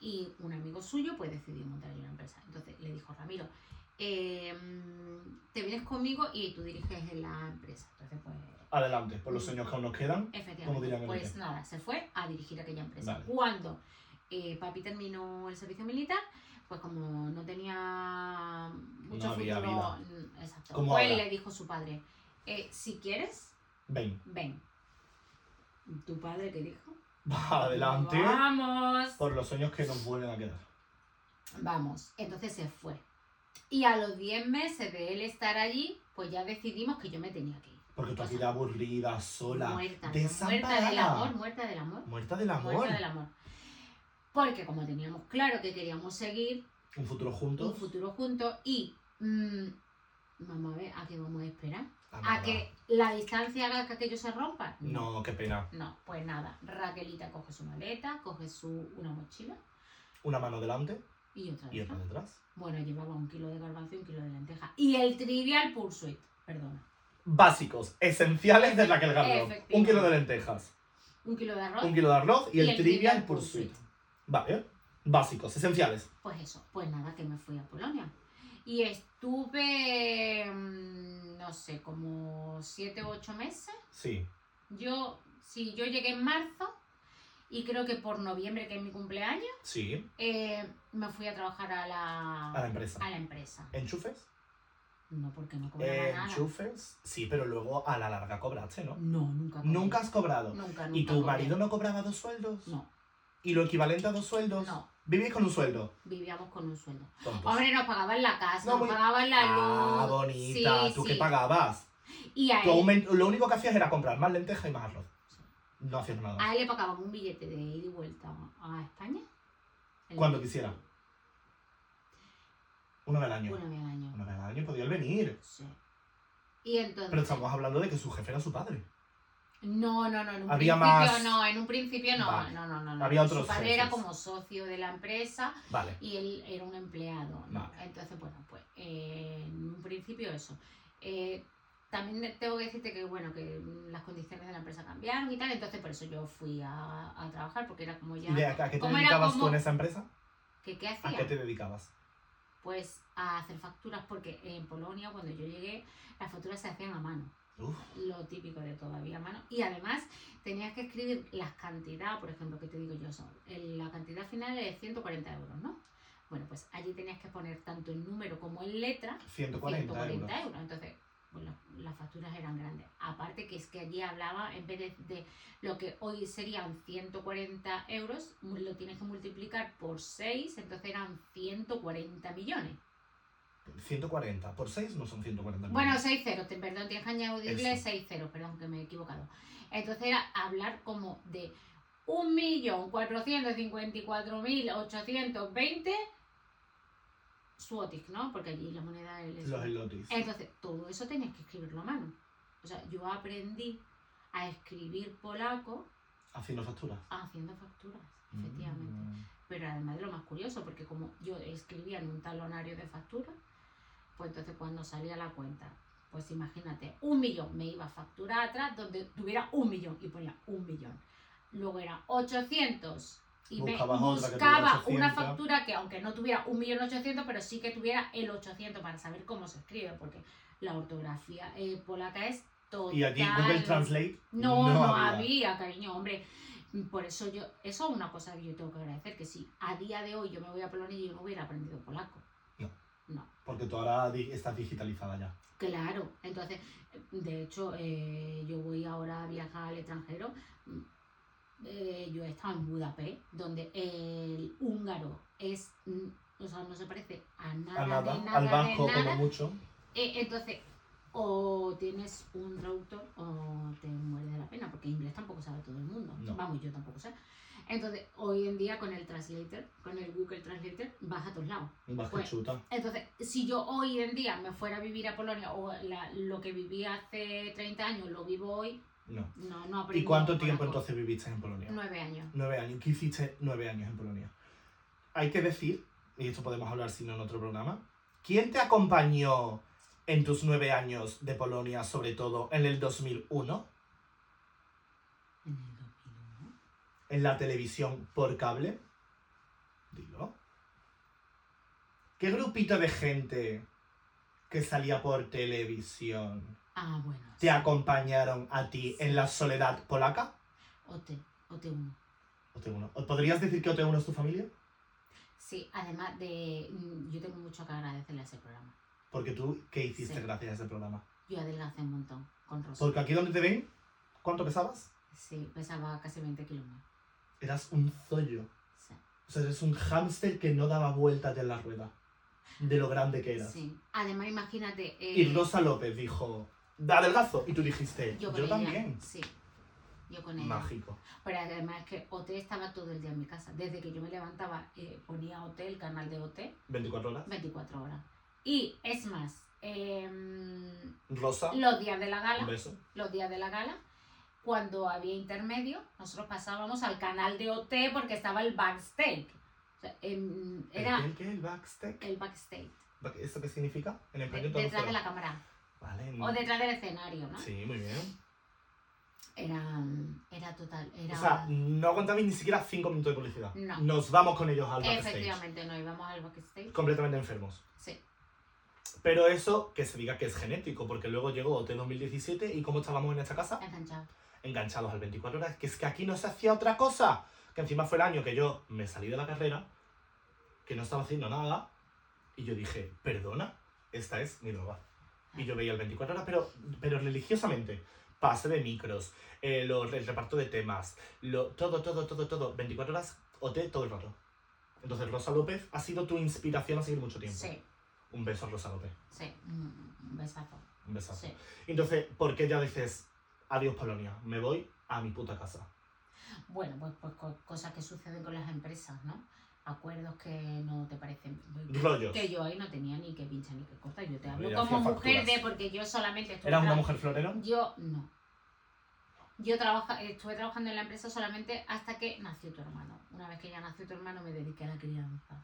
Y un amigo suyo pues decidió montar una empresa. Entonces le dijo, Ramiro, eh, conmigo y tú diriges la empresa. Entonces pues... Adelante, por los sueños que aún nos quedan. Como Efectivamente, pues nada, se fue a dirigir aquella empresa. Vale. Cuando eh, papi terminó el servicio militar, pues como no tenía mucho No futuro, vida. mm, exacto, Como pues ahora. le dijo a su padre, eh, si quieres, Ven. ven. ¿Tu padre qué dijo? Adelante. ¡Vamos! Por los sueños que nos vuelven a quedar. Vamos, entonces se fue. Y a los 10 meses de él estar allí, pues ya decidimos que yo me tenía que ir. Porque sea, vida aburrida, sola, muerta, muerta desamparada. del amor, muerta del amor. Muerta del amor. Muerta del amor. Porque como teníamos claro que queríamos seguir Un futuro un juntos. futuro juntos y mm, vamos a ver a qué vamos a esperar. A que la distancia haga que aquello se rompa. No, qué pena. No, pues nada. Raquelita coge su maleta, coge su una mochila Una mano delante y otra y otra detrás. detrás. Bueno, llevaba un kilo de garbanzo y un kilo de lenteja. Y el Trivial Pursuit, perdona. Básicos, esenciales de Raquel Garlock. Efectivamente. Un kilo de lentejas, Un kilo de arroz. un kilo de arroz y, Y el, el Trivial Trivial Pursuit. Pursuit. Vale, básicos, esenciales. Pues eso, pues nada, que me fui a Polonia. Y estuve, mm, no sé, como siete u ocho meses. Sí. Yo, sí, yo llegué en marzo y creo que por noviembre, que es mi cumpleaños, Sí, eh, me fui a trabajar a la, a la empresa. a la empresa. ¿Enchufes? No, porque no cobraba nada. ¿Enchufes? Sí, pero luego a la larga cobraste, ¿no? No, nunca. cobré. Nunca has cobrado. Nunca, ¿Y nunca tu cobré. marido no cobraba dos sueldos? No, ¿Y lo equivalente a dos sueldos? no, ¿Vivís con un sueldo? vivíamos con un sueldo. Tontos. Hombre, nos pagaban la casa, No, nos muy- pagaban la luz. Ah, bonita. Sí, ¿Tú sí. qué pagabas? Y a Tú él, aument- Lo único que hacías era comprar más lentejas y más arroz. No hacías nada. a él le pagaban un billete de ida y vuelta a España. El- Cuando quisiera. Una vez al año. Una vez al año. Una vez al año podía él venir. Sí. Y entonces. Pero estamos hablando de que su jefe era su padre. No, no, no, en un Había principio más- no, en un principio no, Vale. no, no, no, no. Había Su otros padre era como socio de la empresa Vale. y él era un empleado, ¿no? Vale. Entonces, bueno, pues eh, en un principio eso. Eh, también tengo que decirte que, bueno, que las condiciones de la empresa cambiaron y tal, entonces por eso yo fui a, a trabajar porque era como ya... ¿Y de a, qué te ¿Cómo era dedicabas como- en esa empresa? ¿Que, ¿Qué ¿A qué te dedicabas? Pues a hacer facturas porque en Polonia cuando yo llegué las facturas se hacían a mano. Uf, lo típico de todavía a mano. Y además tenías que escribir las cantidades, por ejemplo, que te digo yo, son, la cantidad final es 140 euros, ¿no? Bueno, pues allí tenías que poner tanto en número como en letra 140, 140 euros. euros. Entonces, pues la- las facturas eran grandes. Aparte que es que allí hablaba, en vez de, de lo que hoy serían 140 euros, lo tienes que multiplicar por 6, entonces eran 140 millones. 140. Por 6 no son 140 Bueno, millones. 6 ceros, te- perdón, tienes que añadirle Eso. 6 ceros, perdón, que me he equivocado. Entonces era hablar como de 1.454.820 suotic, ¿no? Porque allí la moneda es... Los elotis. Entonces, todo eso tenías que escribirlo a mano. O sea, yo aprendí a escribir polaco Haciendo facturas. haciendo facturas, efectivamente. Mm. Pero además de lo más curioso, porque como yo escribía en un talonario de factura, pues entonces cuando salía la cuenta, pues imagínate, un millón me iba a facturar atrás donde tuviera un millón y ponía un millón. Luego era 800 y me buscaba una 800. factura que aunque no tuviera un millón ochocientos, pero sí que tuviera el 800 para saber cómo se escribe, porque la ortografía eh, polaca es total. Y allí Google Translate No, no, había. cariño, hombre. Por eso yo, eso es una cosa que yo tengo que agradecer, que si a día de hoy yo me voy a Polonia y yo no hubiera aprendido polaco. No. No, Porque tú ahora estás digitalizada ya. claro. Entonces, de hecho, eh, yo voy ahora a viajar al extranjero. Eh, yo he estado en Budapest, donde el húngaro es, mm, o sea, no se parece a nada, A nada. de nada, al de vasco nada. como mucho. Eh, entonces, o tienes un traductor o te mueres de la pena, porque inglés tampoco sabe todo el mundo. No. Vamos, yo tampoco sé. Entonces, hoy en día con el translator, con el Google Translator, vas a todos lados. Vasco Pues, chuta. Entonces, si yo hoy en día me fuera a vivir a Polonia o la- lo que viví hace 30 años lo vivo hoy, No. no, no ¿Y aprendí cuánto tiempo entonces viviste en Polonia? Nueve años. Nueve años. ¿Qué hiciste nueve años en Polonia? Hay que decir, y esto podemos hablar si no en otro programa, ¿quién te acompañó en tus nueve años de Polonia, sobre todo en el 2001, En el 2001. en la televisión por cable? Dilo. ¿Qué grupito de gente que salía por televisión Ah, bueno. te acompañaron a ti en la soledad polaca? OT, OT1. OT1. ¿O ¿Podrías decir que OT1 es tu familia? Sí, además de. mm, Yo tengo mucho que agradecerle a ese programa. Porque tú, ¿qué hiciste Sí. gracias a ese programa? Yo adelgacé un montón con Rosa. Porque aquí donde te ven, ¿cuánto pesabas? Sí, pesaba casi 20 kilos más. Eras un zollo. Sí. O sea, eres un hámster que no daba vueltas en la rueda. De lo grande que eras. Sí. Además, imagínate. eh, Y Rosa López dijo, adelgazo. Y tú dijiste, yo, también. Sí. Yo con ella. Mágico. Pero además es que OT estaba todo el día en mi casa. Desde que yo me levantaba, eh, ponía OT, el canal de OT, 24 horas. 24 horas. Y es más, em, Rosa, los días de la gala, beso. los días de la gala, cuando había intermedio, nosotros pasábamos al canal de OT porque estaba el backstage. O sea, em, era ¿El qué? ¿El backstage? el backstage. ¿Esto qué significa? En de- español todo detrás de la cámara. Vale. O detrás del escenario, ¿no? Sí, muy bien. Era, era total. Era... O sea, no aguantabais ni siquiera 5 minutos de publicidad. No. Nos vamos con ellos al backstage. Efectivamente, no íbamos al backstage. Completamente enfermos. Sí. Pero eso, que se diga que es genético, porque luego llegó OT 2017 y ¿cómo estábamos en esta casa? Enganchado. Enganchados al 24 horas, que es que aquí no se hacía otra cosa. Que encima fue el año que yo me salí de la carrera, que no estaba haciendo nada, y yo dije, perdona, esta es mi droga. Y yo veía el 24 horas, pero, pero religiosamente. Pase de micros, eh, lo- el reparto de temas, lo, todo, todo, todo, todo. 24 horas, OT todo el rato. Entonces, Rosa López ha sido tu inspiración a seguir mucho tiempo. Sí, Un beso a Rosa López. sí. Un besazo. Un besazo. Sí. Entonces, ¿por qué ya dices, adiós Polonia, me voy a mi puta casa? Bueno, pues, pues co- cosas que suceden con las empresas, ¿no? Acuerdos que no te parecen. Rollos. Que yo ahí no tenía ni que pinchar ni que cortar. Yo te hablo como mujer facturas. de porque yo solamente estuve. ¿Eras una mujer florero? Yo no. Yo trabaja, estuve trabajando en la empresa solamente hasta que nació tu hermano. Una vez que ya nació tu hermano, me dediqué a la crianza.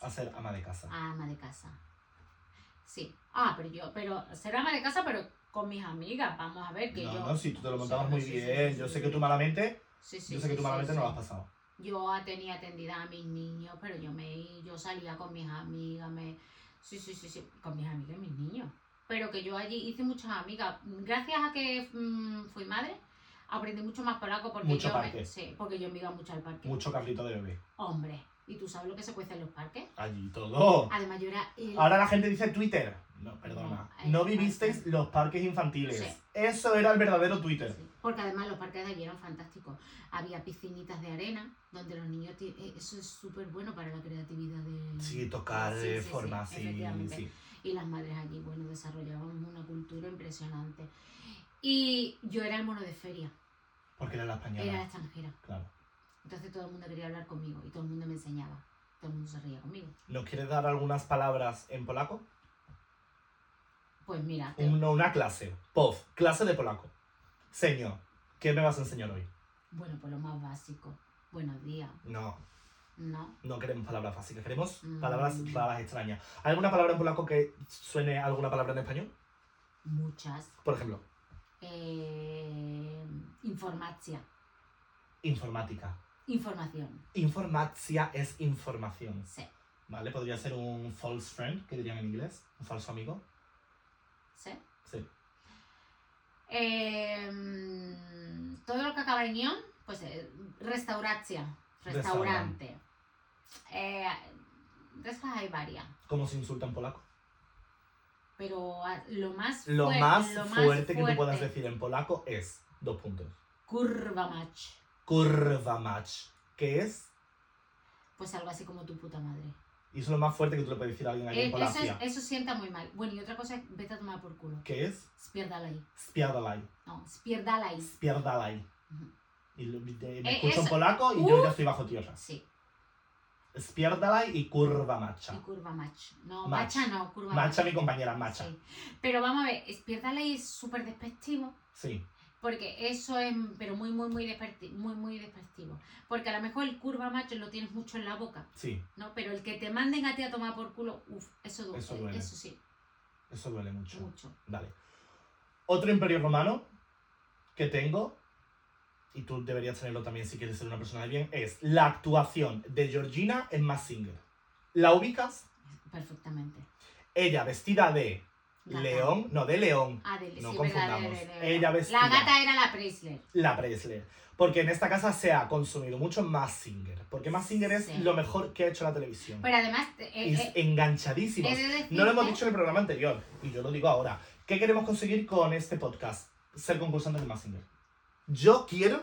A ser ama de casa. A ama de casa. Sí. Ah, pero yo, pero ser ama de casa, pero con mis amigas. Vamos a ver que no, yo. no, si tú te lo Sí, montabas muy sí, sí, bien. sí, yo sí, sé sí. que tú malamente, Sí, sí, yo sé sí, que tú sí, malamente sí. no lo has pasado. Yo tenía atendida a mis niños, pero yo me yo salía con mis amigas, me sí, sí, sí, sí, con mis amigas y mis niños. Pero que yo allí hice muchas amigas. Gracias a que mm, fui madre, aprendí mucho más polaco porque Mucho yo parque. me, sí, porque yo me iba mucho al parque. Mucho carrito de bebé. Hombre, ¿y tú sabes lo que se cuece en los parques? Allí todo. Además yo era el- Ahora la gente dice Twitter. No, perdona. No, No eh, vivisteis los parques infantiles. Sí. Eso era el verdadero Twitter. Sí, porque además los parques de allí eran fantásticos. Había piscinitas de arena donde los niños... eh, Eso es súper bueno para la creatividad de... Sí, tocar Sí, de forma así. Y las madres allí, bueno, desarrollaban una cultura impresionante. Y yo era el mono de feria, Porque era la española. era extranjera. Claro. Entonces todo el mundo quería hablar conmigo y todo el mundo me enseñaba. Todo el mundo se reía conmigo. ¿Nos quieres dar algunas palabras en polaco? Pues mira, te- una clase. POV. Clase de polaco. Señor, ¿qué me vas a enseñar hoy? bueno, pues lo más básico. Buenos días. No, No. no queremos palabras básicas, queremos Mm. palabras raras, extrañas. ¿Hay alguna palabra en polaco que suene a alguna palabra en español? Muchas. Por ejemplo, Eh, informacia. informática. Información. Informacia es información. Sí. ¿Vale? Podría ser un false friend, que dirían en inglés. Un falso amigo. ¿Sí? Sí. Eh, todo lo que acaba en ion, pues eh, restauracja, restaurante. Eh, de esas hay varias. ¿Cómo se insulta en polaco? Pero ah, lo más, Lo más lo fuerte que tú puedas decir en polaco es dos puntos. Kurwa mać. Kurwa mać. ¿Qué es? Pues algo así como tu puta madre. Y eso es lo más fuerte que tú le puedes decir a alguien ahí Eh, en eso, es- Polacia. eso sienta muy mal. Bueno, y otra cosa es vete a tomar por culo. ¿Qué es? Spierdalaj. Spierdalaj. No, spierdalaj. Spierdalaj. Ujú. Y lo- de- me Eh, escucho en eso- polaco y Uh. yo ya estoy bajo tierra. Sí, Spierdalaj y kurwa macha. y curva mach. No, Mach. macha no, curva Macha mi compañera, macha. Sí. Pero vamos a ver, spierdalaj es súper despectivo. Sí. Porque eso es, pero muy, muy, muy, desperti- muy, muy despectivo. Porque a lo mejor el curva macho lo tienes mucho en la boca, Sí. ¿no? Pero el que te manden a ti a tomar por culo, uff, eso, du- Eso duele. Eso sí, Eso duele mucho. mucho. Vale. Otro imperio romano que tengo, y tú deberías tenerlo también si quieres ser una persona de bien, es la actuación de Georgina en Mass Singer. ¿La ubicas? Perfectamente. Ella vestida de Gata. león, no, de león, Ah, de, No sí, confundamos. verdad, de- de- de- Ella vestida. La gata era la Preisler. la Presley. Porque en esta casa se ha consumido mucho Singer. Porque Singer es Sí. lo mejor que ha hecho la televisión. Pero además, eh, es eh, enganchadísimo. No lo hemos dicho en el programa anterior, y yo lo digo ahora. ¿Qué queremos conseguir con este podcast? Ser concursantes de Massinger. Yo quiero,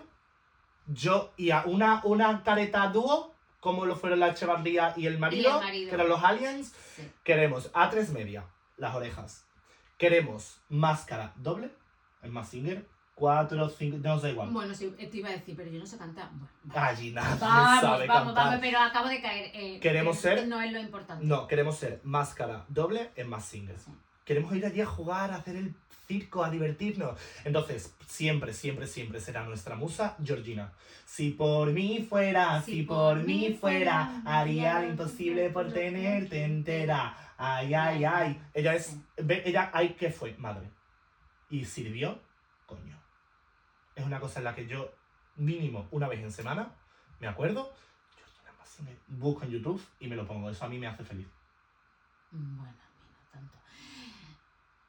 yo y a una, una careta dúo como lo fueron la Echevarría y el marido, que eran los aliens. Sí. Queremos A3 media, las orejas. Queremos máscara doble, el Massinger. 4, 5, no nos da igual. Bueno, sí, te iba a decir, pero yo no sé cantar. Bueno. Allí nadie Vamos, sabe vamos, cantar. vamos, pero acabo de caer. eh, Queremos que ser- No es lo importante. No, queremos ser máscara doble en Massinger. Sí. Queremos ir allí a jugar, a hacer el circo, a divertirnos. Entonces, siempre, siempre, siempre será nuestra musa Georgina. Si por mí fuera, si, por mí fuera, haría lo imposible por tenerte entera. Ay, ay, ay. Ella es, ella, ay, ¿qué fue? Madre. Y sirvió, coño. Es una cosa en la que yo, mínimo, una vez en semana, me acuerdo, Georgina Massinger, busco en YouTube y me lo pongo. Eso a mí me hace feliz. Bueno, a mí no tanto.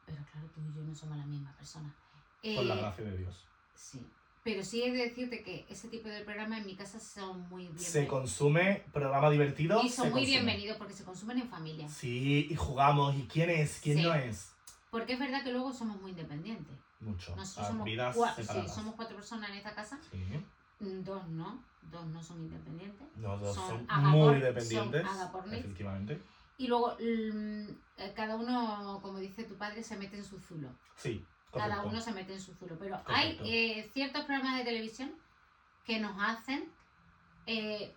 Pero claro, tú y yo no somos la misma persona. Por la Eh, gracia de Dios. Sí. Pero sí he de decirte que ese tipo de programas en mi casa son muy Se bienvenidos. consume programa divertido. Y son se muy consume. bienvenidos porque se consumen en familia. Sí, y jugamos. ¿Y quién es? ¿Quién Sí. no es? Porque es verdad que luego somos muy independientes. Mucho. Nosotros Las somos, vidas sí, somos cuatro personas en esta casa. Sí. Mm, Dos no. Dos no son independientes. Los dos Son son, muy son dependientes. agapornis. Efectivamente. Y luego mm, eh, cada uno, como dice tu padre, se mete en su zulo. Sí. Cada uno se mete en su zulo. Pero Correcto. hay eh, ciertos programas de televisión que nos hacen eh,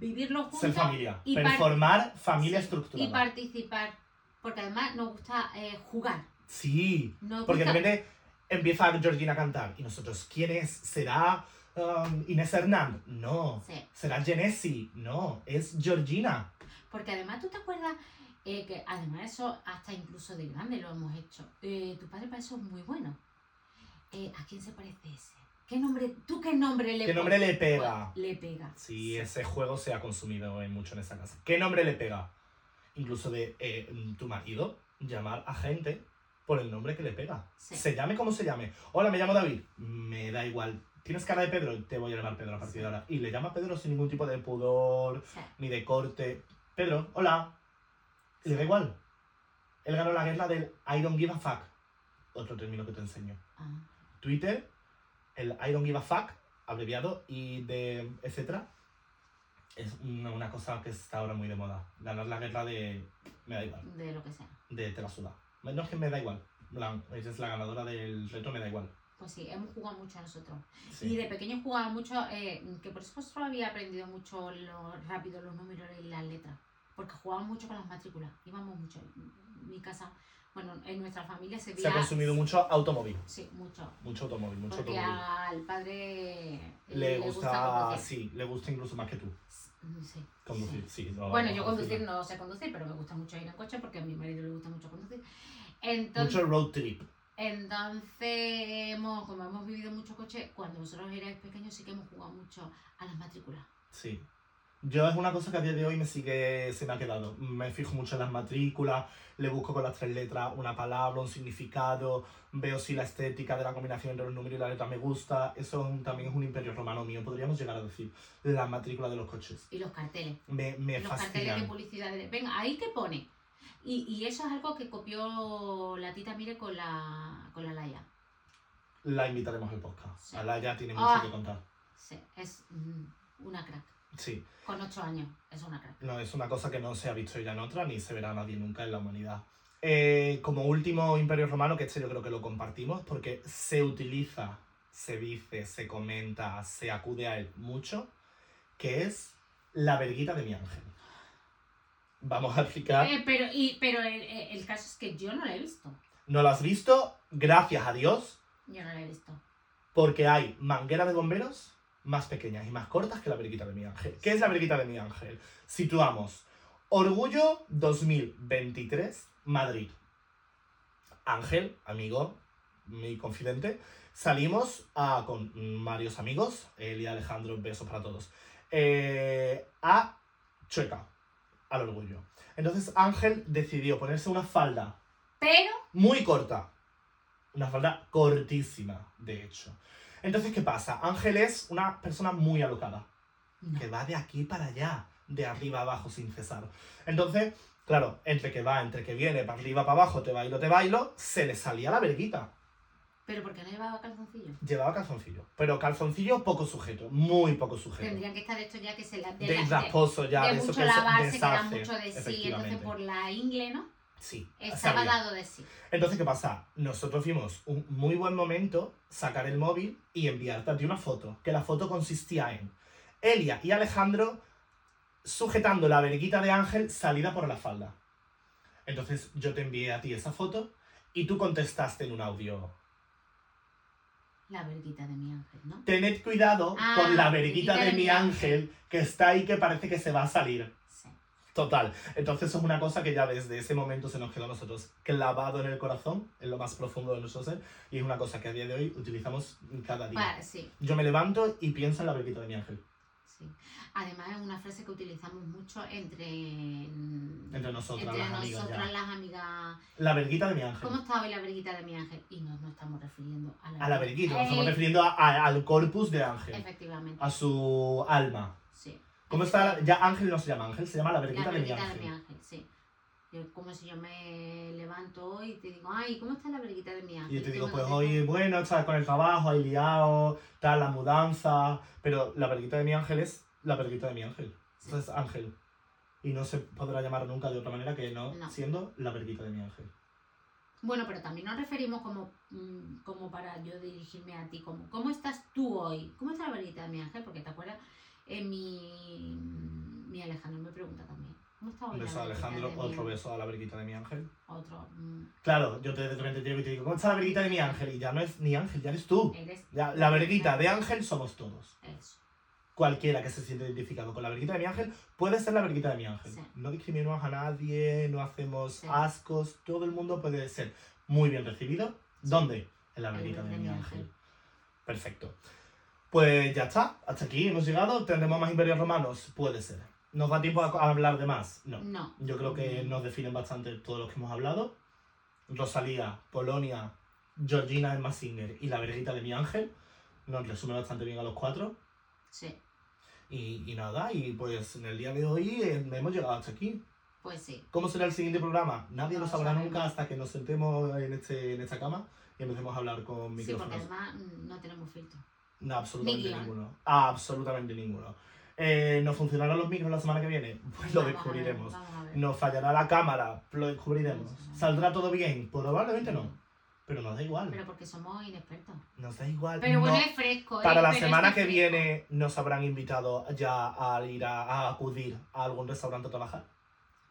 vivirlo juntos Ser familia. y Performar familia sí, estructurada. y participar. Porque además nos gusta eh, jugar. Sí. Nos Porque de repente empieza Georgina a cantar. ¿Y nosotros quién es? ¿Será um, Inés Hernán? No. Sí. ¿Será Genesi? No. Es Georgina. Porque además tú te acuerdas eh, que además eso hasta incluso de grande lo hemos hecho. Eh, tu padre para eso es muy bueno. Eh, ¿A quién se parece ese? ¿Qué nombre, tú qué nombre le ¿Qué nombre le pega? Pues, le pega. Sí, ese juego se ha consumido en mucho en esa casa. ¿Qué nombre le pega? Incluso de eh, tu marido, llamar a gente por el nombre que le pega. Sí. Se llame como se llame. Hola, me llamo David. Me da igual. ¿Tienes cara de Pedro? Te voy a llamar Pedro a partir de ahora. Y le llama Pedro sin ningún tipo de pudor, Sí. ni de corte. Pedro, hola. Le da igual. Él ganó la guerra del I don't give a fuck. Otro término que te enseño. Ah, Twitter, el I don't give a fuck, abreviado, y de etcétera, es una, una cosa que está ahora muy de moda. Ganar la guerra de me da igual, de lo que sea. de te la suda. No es que me da igual. La, es la ganadora del reto, me da igual. Pues sí, hemos jugado mucho nosotros. Sí. Y de pequeño jugaba mucho, eh, que por eso solo había aprendido mucho lo rápido los números y las letras. Porque jugábamos mucho con las matrículas. Íbamos mucho. En mi casa, bueno, en nuestra familia se Se ha consumido mucho automóvil. Sí, mucho. Mucho automóvil, mucho Porque automóvil. al padre Le gusta, conducir. sí, le gusta incluso más que tú. Sí. Conducir, sí. no Bueno, yo conducir no sé conducir, pero me gusta mucho ir en coche porque a mi marido le gusta mucho conducir. Entonces, Mucho road trip. entonces hemos, como hemos vivido mucho coche, cuando vosotros erais pequeños sí que hemos jugado mucho a las matrículas. Sí. Yo es una cosa que a día de hoy me sigue, se me ha quedado. Me fijo mucho en las matrículas, le busco con las tres letras una palabra, un significado, veo si la estética de la combinación entre los números y la letra me gusta. Eso es un- también es un imperio romano mío, podríamos llegar a decir. La matrícula de los coches. Y los carteles. Me, me los carteles de publicidad. de- Venga, ahí que pone. Y, y eso es algo que copió la tita Mire con la, con la Laia. La invitaremos al podcast. Sí. Ala ya tiene mucho Ah. que contar. Sí, es mm, una crack. Sí. Con ocho años, es una crack. No, es una cosa que no se ha visto ya en otra ni se verá nadie nunca en la humanidad. Eh, como último imperio romano, que este yo creo que lo compartimos porque se utiliza, se dice, se comenta, se acude a él mucho, que es la verguita de mi ángel. Vamos a explicar. Eh, pero y, pero el, el- caso es que yo no la he visto. No lo has visto, gracias a Dios, Yo no la he visto. porque hay mangueras de bomberos más pequeñas y más cortas que la verguita de mi ángel. ¿Qué es la verguita de mi ángel? Situamos Orgullo 2023, Madrid. Ángel, amigo, mi confidente, salimos a, con varios amigos, él y Alejandro, besos para todos, eh, a Chueca, al Orgullo. Entonces Ángel decidió ponerse una falda Pero, muy corta. Una falda cortísima, de hecho. Entonces, ¿qué pasa? Ángel es una persona muy alocada, no. que va de aquí para allá, de arriba abajo sin cesar. Entonces, claro, entre que va, entre que viene, para arriba, para abajo, te bailo, te bailo, se le salía la verguita. ¿Pero por qué no llevaba calzoncillo? Llevaba calzoncillo. Pero calzoncillo poco sujeto, muy poco sujeto. Tendrían que estar estos ya que se la, de, De rasposo ya, de de, eso mucho que se lavarse, que da deshace, mucho de sí. Entonces por la ingle, ¿no? Sí, Estaba sabía. dado de sí. Entonces, ¿qué pasa? Nosotros vimos un muy buen momento sacar el móvil y enviarte a ti una foto. Que la foto consistía en Elia y Alejandro sujetando la verguita de Ángel salida por la falda. Entonces yo te envié a ti esa foto y tú contestaste en un audio. La verguita de mi ángel, ¿no? Tened cuidado Ah, con la verguita de mi ángel que está ahí que parece que se va a salir. Total. Entonces eso es una cosa que ya desde ese momento se nos quedó a nosotros clavado en el corazón, en lo más profundo de nuestro ser, y es una cosa que a día de hoy utilizamos cada día. Vale, sí, Yo me levanto y pienso en la verguita de mi ángel. sí. Además es una frase que utilizamos mucho entre... Entre nosotras, entre las amigas nosotras ya. las amigas. La verguita de mi ángel. ¿Cómo está hoy la verguita de mi ángel? Y no nos estamos refiriendo a la, A la verguita, nos estamos refiriendo a- a- al corpus de ángel, Efectivamente, a su alma. sí. ¿Cómo está? Ya ángel no se llama ángel, se llama la La verguita de mi verguita de ángel. mi ángel, sí. Yo, como si yo me levanto hoy y te digo, ay, ¿cómo está la verguita de mi ángel? Y yo te digo, pues hoy, bueno, estás con el trabajo, ahí liado, tal, la mudanza. Pero la verguita de mi ángel es la verguita de mi ángel. Sí. Eso es ángel. Y no se podrá llamar nunca de otra manera que no, No. siendo la verguita de mi ángel. Bueno, pero también nos referimos como, mm, como para yo dirigirme a ti, como, ¿cómo estás tú hoy? ¿Cómo está la verguita de mi ángel? Porque te acuerdas, eh, mi, mi Alejandro me pregunta también, ¿cómo está hoy Un la beso a Alejandro, otro beso a la verguita de mi ángel. Otro, mm, Claro, yo te de repente llego y te digo, ¿cómo está la verguita de mi ángel? Y ya no es ni ángel, ya eres tú. eres Ya, la verguita de ángel somos todos. eso. Cualquiera que se siente identificado con la verguita de mi ángel puede ser la verguita de mi ángel. Sí. No discriminamos a nadie, no hacemos Sí. ascos, todo el mundo puede ser muy bien recibido. ¿Dónde? En la verguita de de mi ángel. ángel. Perfecto. Pues ya está, hasta aquí hemos llegado. ¿Tendremos más imperios romanos? Puede ser. ¿Nos da tiempo a a hablar de más? No. No. Yo creo que nos definen bastante todos los que hemos hablado. Rosalía, Polonia, Georgina el Massinger y la verguita de mi ángel. Nos resume bastante bien a los cuatro. Sí, Y, y nada, y pues en el día de hoy eh, hemos llegado hasta aquí. pues sí. ¿Cómo será el siguiente programa? Nadie lo sabrá nunca hasta que nos sentemos en, este, en esta cama y empecemos a hablar con Sí, porque micrófonos. además mm, no tenemos filtro. No, absolutamente Ni ninguno. Absolutamente ninguno. Eh, ¿Nos funcionarán los micros la semana que viene? [LAUGHS] Pues lo Vamos descubriremos. ver. ¿Nos fallará la cámara? Lo descubriremos. ¿Saldrá todo bien? Probablemente no. Pero nos da igual. Pero porque somos inexpertos. Nos da igual. Pero bueno, No- es fresco. ¿eh? Para la semana que fresco. viene nos habrán invitado ya a ir a, a acudir a algún restaurante a trabajar.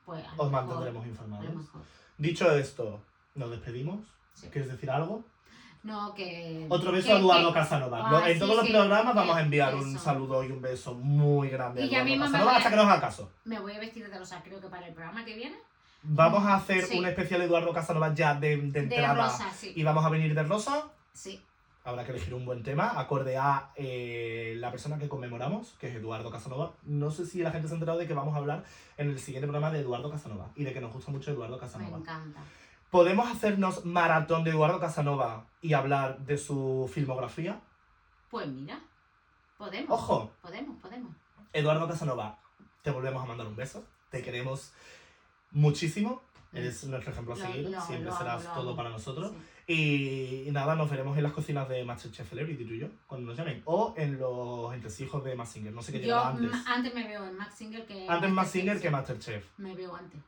Pues a Os mantendremos A informados. Dicho esto, nos despedimos. Sí. ¿Quieres decir algo? No, que. Otro beso que- a Eduardo que- Casanova. Ah, en sí, todos los programas vamos a enviar un saludo y un beso muy grande a Y ya Eduardo Casanova a- hasta que nos haga caso. Me voy a vestir de rosa, creo que para el programa que viene. Vamos a hacer Sí. un especial Eduardo Casanova ya de, de De entrada. rosa, sí. Y vamos a venir de rosa. Sí. Habrá que elegir un buen tema, acorde a eh, la persona que conmemoramos, que es Eduardo Casanova. No sé si la gente se ha enterado de que vamos a hablar en el siguiente programa de Eduardo Casanova y de que nos gusta mucho Eduardo Me Casanova. encanta. ¿Podemos hacernos maratón de Eduardo Casanova y hablar de su filmografía? Pues mira, podemos. Ojo, Podemos, podemos. Eduardo Casanova, te volvemos a mandar un beso. Te queremos muchísimo. Eres nuestro ejemplo a seguir. Siempre amo, serás todo para nosotros. Sí. Y, nada, nos veremos en las cocinas de Masterchef Celebrity, tú y yo, cuando nos llamen. O en los entresijos de Massinger. No sé qué Yo antes. mm, antes me veo en Max Singer que. Antes Massinger sí. que Masterchef. Me veo antes.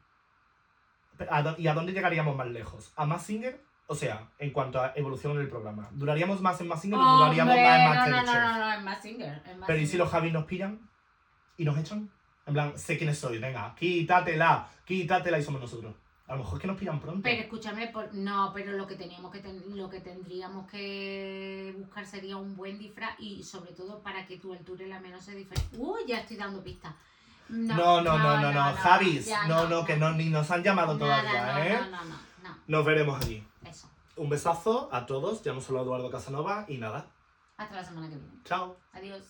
¿A dó- ¿Y a dónde llegaríamos más lejos? ¿A Massinger? O sea, en cuanto a evolución en el programa. ¿Duraríamos más en Massinger o duraríamos más en no, no, Masterchef? no, no, no, en Max Singer. en Max Pero ¿y si Singer. los Javis nos pillan? ¿Y nos echan? En plan, sé quiénes soy, venga, quítatela, quítatela y somos nosotros. A lo mejor es que nos pillan pronto. Pero escúchame, por- no, pero lo que teníamos que ten- lo que tendríamos que buscar sería un buen disfraz y sobre todo para que tu altura y la menos se diferencien. Uy, ya estoy dando pistas. No, no, no, no, no, Javis, no, no, que no, ni nos han llamado todavía, ¿eh? No, no, no, no, Nos veremos allí. eso. Un besazo a todos, ya hemos hablado Eduardo Casanova y nada, Hasta la semana que viene. chao. Adiós.